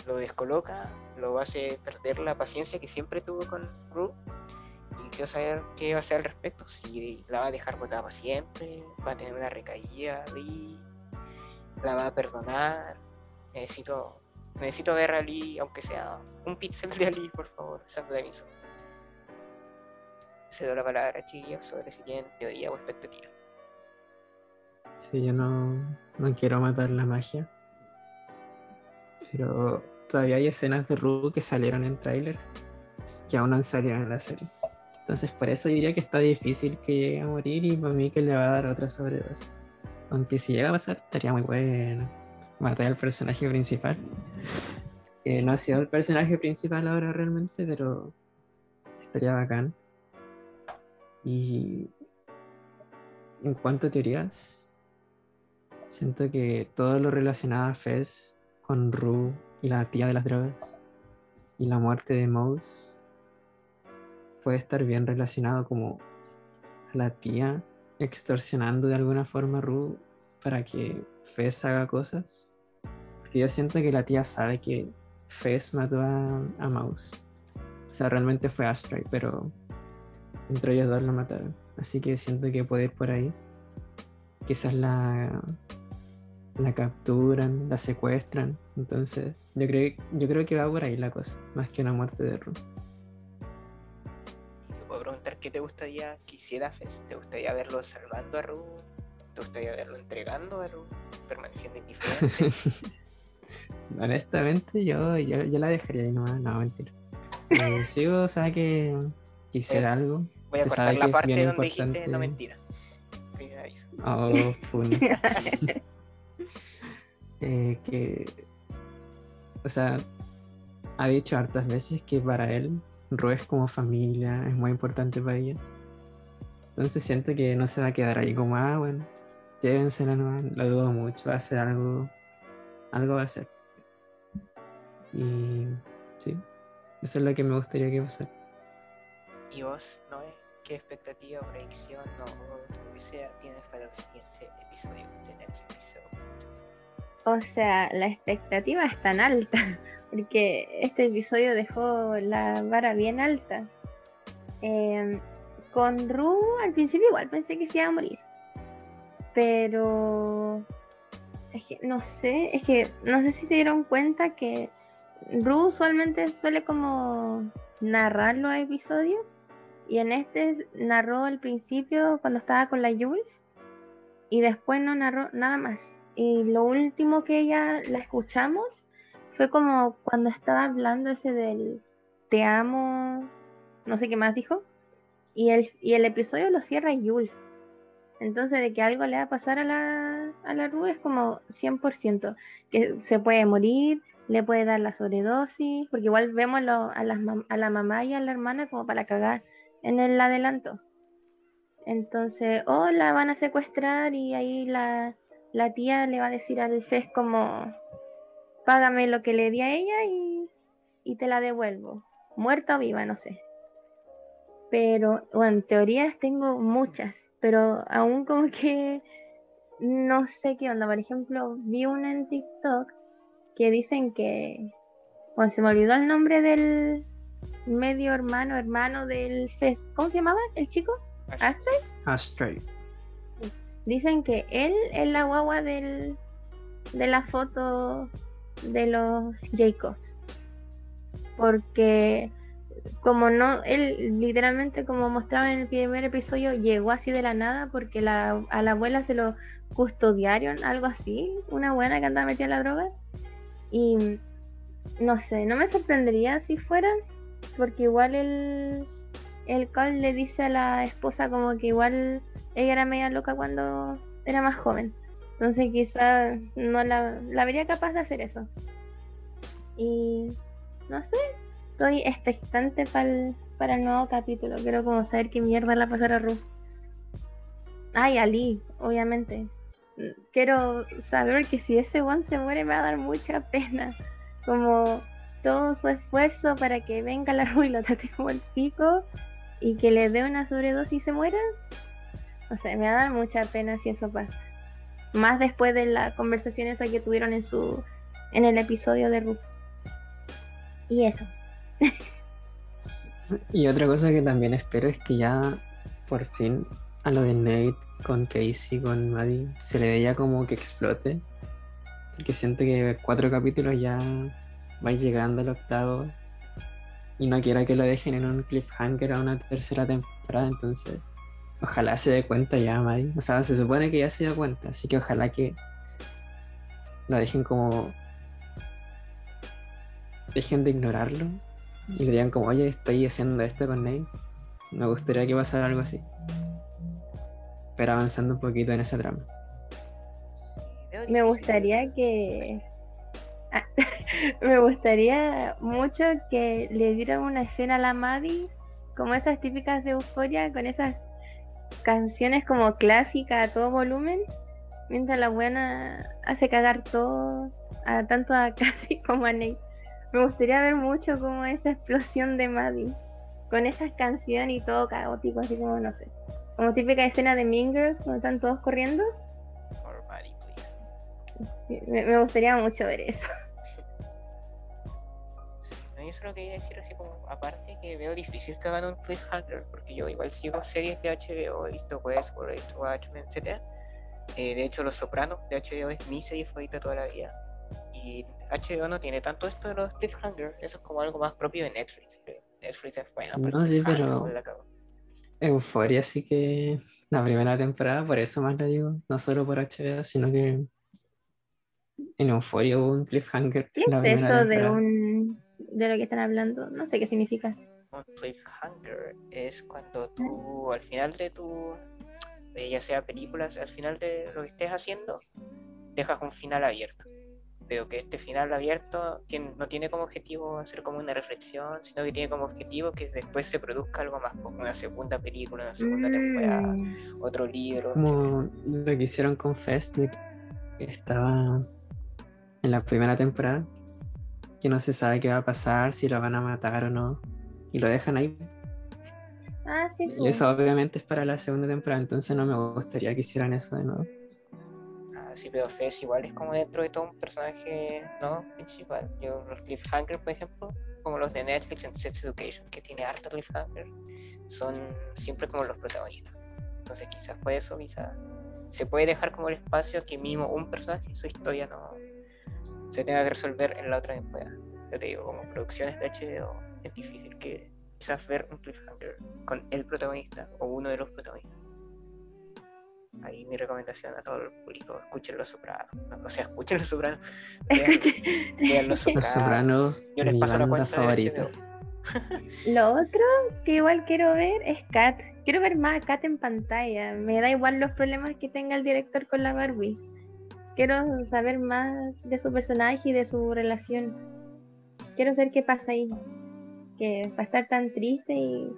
lo descoloca, lo hace perder la paciencia que siempre tuvo con Rue. Y quiero saber qué va a hacer al respecto. Si la va a dejar botada para siempre, va a tener una recaída, Lee, la va a perdonar. Necesito Necesito ver a Lee, aunque sea un pixel de Ali, por favor, santo de miso. Cedo la palabra, chiquillos, sobre si tienen teoría o expectativa. Sí, yo no, no quiero matar la magia. Pero todavía hay escenas de Rue que salieron en trailers que aún no han salido en la serie. Entonces por eso diría que está difícil que llegue a morir y para mí que le va a dar otra sobredosis. Aunque si llega a pasar estaría muy bueno. Matar al personaje principal. No ha sido el personaje principal ahora realmente, pero estaría bacán. Y en cuanto a teorías, siento que todo lo relacionado a Fez con Rue y la tía de las drogas y la muerte de Mouse puede estar bien relacionado como la tía extorsionando de alguna forma a Rue para que Fez haga cosas. Porque yo siento que la tía sabe que Fez mató a, a Mouse. O sea, realmente fue Astray, pero entre ellos dos lo mataron. Así que siento que puede ir por ahí. Quizás la, la capturan, la secuestran. Entonces, yo creo, yo creo que va por ahí la cosa, más que una muerte de Rue. Te puedo preguntar qué te gustaría que hiciera Fez. ¿Te gustaría verlo salvando a Ru? ¿Te gustaría verlo entregando a Ru? ¿Permaneciendo indiferente? Honestamente, yo, yo, yo la dejaría ahí nomás, no, mentira. Eh, sigo, o sea, que quisiera algo. Voy a Se cortar sabe la parte donde dijiste no importante. mentira. Oh, fun. Eh, que, o sea, ha dicho hartas veces que para él Rue es como familia, es muy importante para ella. Entonces siento que no se va a quedar ahí como, ah, bueno, llévensela nomás, lo dudo mucho, va a hacer algo, algo va a hacer. Y sí, eso es lo que me gustaría que pasara. ¿Y vos, Noé? ¿Qué expectativa, predicción o lo que sea tienes para el siguiente episodio de Next Episode? O sea, la expectativa es tan alta, porque este episodio dejó la vara bien alta. Eh, con Ru al principio igual pensé que se iba a morir. Pero es que no sé, es que no sé si se dieron cuenta que Ru usualmente suele como narrar los episodios. Y en este narró al principio cuando estaba con la Jules. Y después no narró nada más. Y lo último que ella la escuchamos fue como cuando estaba hablando ese del te amo, no sé qué más dijo, y el, y el episodio lo cierra Jules. Entonces, de que algo le va a pasar a la, a la Ru es como 100%, que se puede morir, le puede dar la sobredosis, porque igual vemos a, la mamá y a la hermana como para cagar en el adelanto. Entonces, o la van a secuestrar y ahí la, la tía le va a decir al Fez como, págame lo que le di a ella y, y te la devuelvo, muerta o viva, no sé. Pero, bueno, teorías tengo muchas, pero aún como que no sé qué onda. Por ejemplo, vi una en TikTok que dicen que, bueno, se me olvidó el nombre del medio hermano, hermano del Fez. ¿Cómo se llamaba el chico? Astray. Astray. Dicen que él es la guagua del, de la foto de los Jacobs. Porque como no, él literalmente como mostraba en el primer episodio, llegó así de la nada porque la, a la abuela se lo custodiaron, algo así, una buena que andaba metida en la droga. Y no sé, no me sorprendería si fueran, porque igual el, el Cole le dice a la esposa como que igual ella era media loca cuando era más joven. Entonces quizá no la, la vería capaz de hacer eso. Y no sé, estoy expectante para el nuevo capítulo. Quiero como saber qué mierda la pasará a Ruth. Ay, Ali, obviamente. Quiero saber que si ese one se muere me va a dar mucha pena. Como todo su esfuerzo para que venga la Ruth y lo trate como el pico y que le dé una sobredosis y se muera. O sea, me va a dar mucha pena si eso pasa. Más después de la conversación esa que tuvieron en su en el episodio de Ruth. Y eso. y otra cosa que también espero es que ya por fin a lo de Nate con Casey, con Maddie, se le veía como que explote. Porque siento que cuatro capítulos ya va llegando al octavo. Y no quiera que lo dejen en un cliffhanger a una tercera temporada. Entonces, ojalá se dé cuenta ya, Maddie. O sea, se supone que ya se dio cuenta. Así que ojalá que lo dejen como. Dejen de ignorarlo y le digan como, oye, estoy haciendo esto con Nate. Me gustaría que pasara algo así. Pero avanzando un poquito en esa trama. Me gustaría que... Ah, me gustaría mucho que le dieran una escena a la Maddie, como esas típicas de Euforia, con esas canciones como clásicas a todo volumen, mientras la buena hace cagar todo, a, tanto a Cassie como a Nate. Me gustaría ver mucho como esa explosión de Maddie. Con esas canciones y todo caótico, así como no sé. Como típica escena de Mean Girls, donde están todos corriendo. Me, gustaría mucho ver eso. yo solo quería decir así como, aparte que veo difícil que hagan un cliffhanger, porque yo igual sigo series de HBO, he visto Westworld, he visto Watchmen, etc. Eh, de hecho, Los Sopranos de HBO es mi serie favorita toda la vida. Y HBO no tiene tanto esto de los cliffhangers, eso es como algo más propio de Netflix. Netflix es bueno. No, sí, pero. Euforia sí que la primera temporada, por eso más lo digo, no solo por HBO, sino que en Euforia hubo un cliffhanger. ¿Qué es eso de un de lo que están hablando? No sé qué significa. Un cliffhanger es cuando tú al final de tu ya sea películas, al final de lo que estés haciendo, dejas un final abierto pero que este final abierto no tiene como objetivo hacer como una reflexión, sino que tiene como objetivo que después se produzca algo más, como una segunda película, una segunda temporada, mm. otro libro. Como lo que hicieron con Fest, que estaba en la primera temporada, que no se sabe qué va a pasar, si lo van a matar o no, y lo dejan ahí. Ah, sí. Y eso obviamente es para la segunda temporada, entonces no me gustaría que hicieran eso de nuevo sí, pero Fez igual es como dentro de todo un personaje no principal. Yo, los cliffhangers, por ejemplo, como los de Netflix en Sex Education, que tiene harto cliffhanger, son siempre como los protagonistas. Entonces, quizás por eso, quizás se puede dejar como el espacio que mínimo un personaje, su historia no se tenga que resolver en la otra temporada. Yo te digo, como producciones de HBO, es difícil que quizás ver un cliffhanger con el protagonista o uno de los protagonistas. Ahí mi recomendación a todo el público, escuchen Los Sopranos. O sea, escuchen Los Sopranos. Escuche. Vean Los Sopranos. Yo les mi paso la cuenta favorita. Lo otro que igual quiero ver es Kat. Quiero ver más a Kat en pantalla. Me da igual los problemas que tenga el director con la Barbie. Quiero saber más de su personaje y de su relación. Quiero saber qué pasa ahí. Que va a estar tan triste y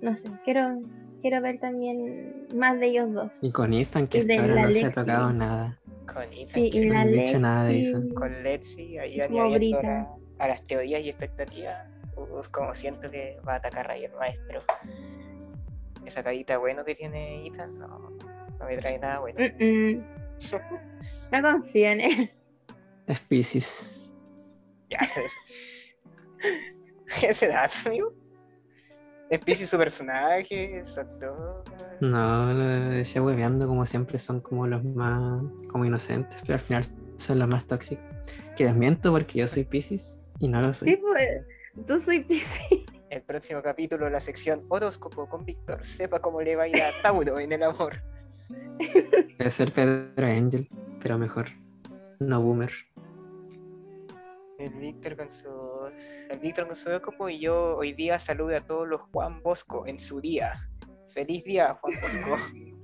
no sé. Quiero quiero ver también más de ellos dos. Y con Ethan, que hasta ahora la no se ha Lexi. tocado nada. Con Ethan, Sí, que- y no la han dicho nada de Lexi. eso. con Letzi, ahí la- a las teorías y expectativas. Uf, como siento que va a atacar ahí el maestro. Esa carita bueno que tiene Ethan, no, no me trae nada bueno. Mm, mm. No confío en él. Es Pisces. Ya, eso. Ese dato, amigo. Es Pisces su personaje, su actor. No, lo decía hueveando como siempre son como los más como inocentes, pero al final son los más tóxicos. Que desmiento porque yo soy Pisces y no lo Sí, soy. pues. Tú soy Piscis. El próximo capítulo, la sección horóscopo con Víctor. Sepa cómo le va a ir a Tauro en el amor. Debe ser Pedro Angel, pero mejor. No boomer. El Víctor con su. El Víctor con su horóscopo y yo hoy día saludo a todos los Juan Bosco en su día. Feliz día, Juan Bosco.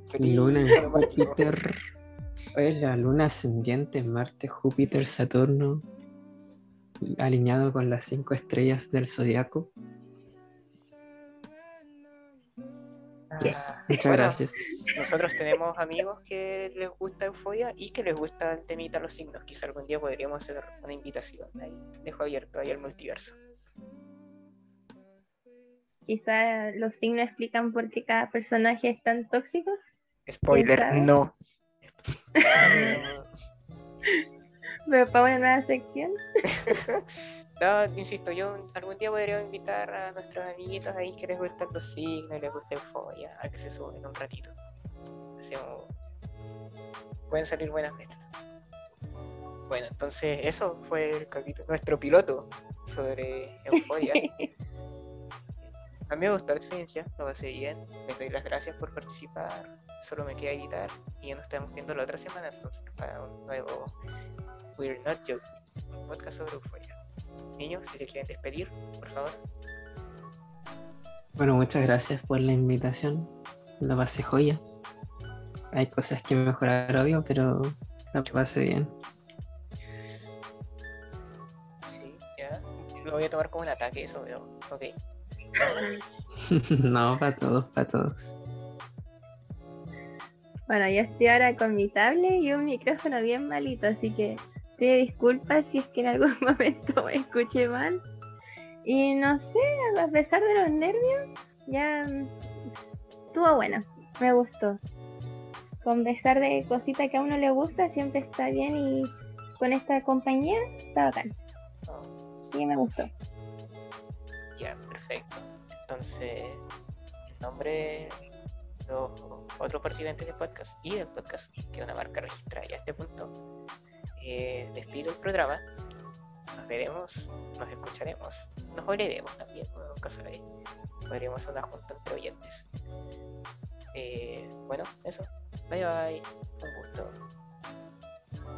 Feliz Luna en. Júpiter. Es la luna ascendiente Marte, Júpiter, Saturno. Alineado con las cinco estrellas del zodiaco. Yes. Ah, Muchas bueno, gracias. Nosotros tenemos amigos que les gusta Euforia y que les gusta el temita los signos. Quizá algún día podríamos hacer una invitación. Ahí dejo abierto ahí el multiverso. Quizá los signos explican por qué cada personaje es tan tóxico. Spoiler, no. Pero para una nueva sección. No, insisto, yo algún día podría invitar a nuestros amiguitos ahí que les gustan los signos y les gusta Euforia a que se suben un ratito. Hacemos- Pueden salir buenas mezclas. Bueno, entonces eso fue el capítulo, nuestro piloto sobre Euforia. A mí me gustó la experiencia, lo pasé bien. Les doy las gracias por participar. Solo me queda editar y ya nos estamos viendo la otra semana entonces para un nuevo We're Not Joking, un podcast sobre Euphoria. Niños, si se quieren despedir, por favor. Bueno, muchas gracias por la invitación. Lo pasé joya. Hay cosas que mejorar, obvio, pero lo pasé bien. Sí, ya. Lo voy a tomar como un ataque, eso, pero ok. no, para todos, para todos. Bueno, yo estoy ahora con mi tablet y un micrófono bien malito, así que pido disculpas si es que en algún momento me escuché mal. Y no sé, a pesar de los nervios, ya estuvo bueno, me gustó. Con pesar de cositas que a uno le gusta, siempre está bien y con esta compañía está bacán. Sí, me gustó. ya, perfecto. Entonces, en nombre los otros participantes del podcast y del podcast, que una marca registrada ya a este punto, eh, despido el programa. Nos veremos, nos escucharemos, nos oiremos también, nunca sabe. Podríamos una junta entre oyentes. Eh, bueno, eso. Bye bye. Un gusto.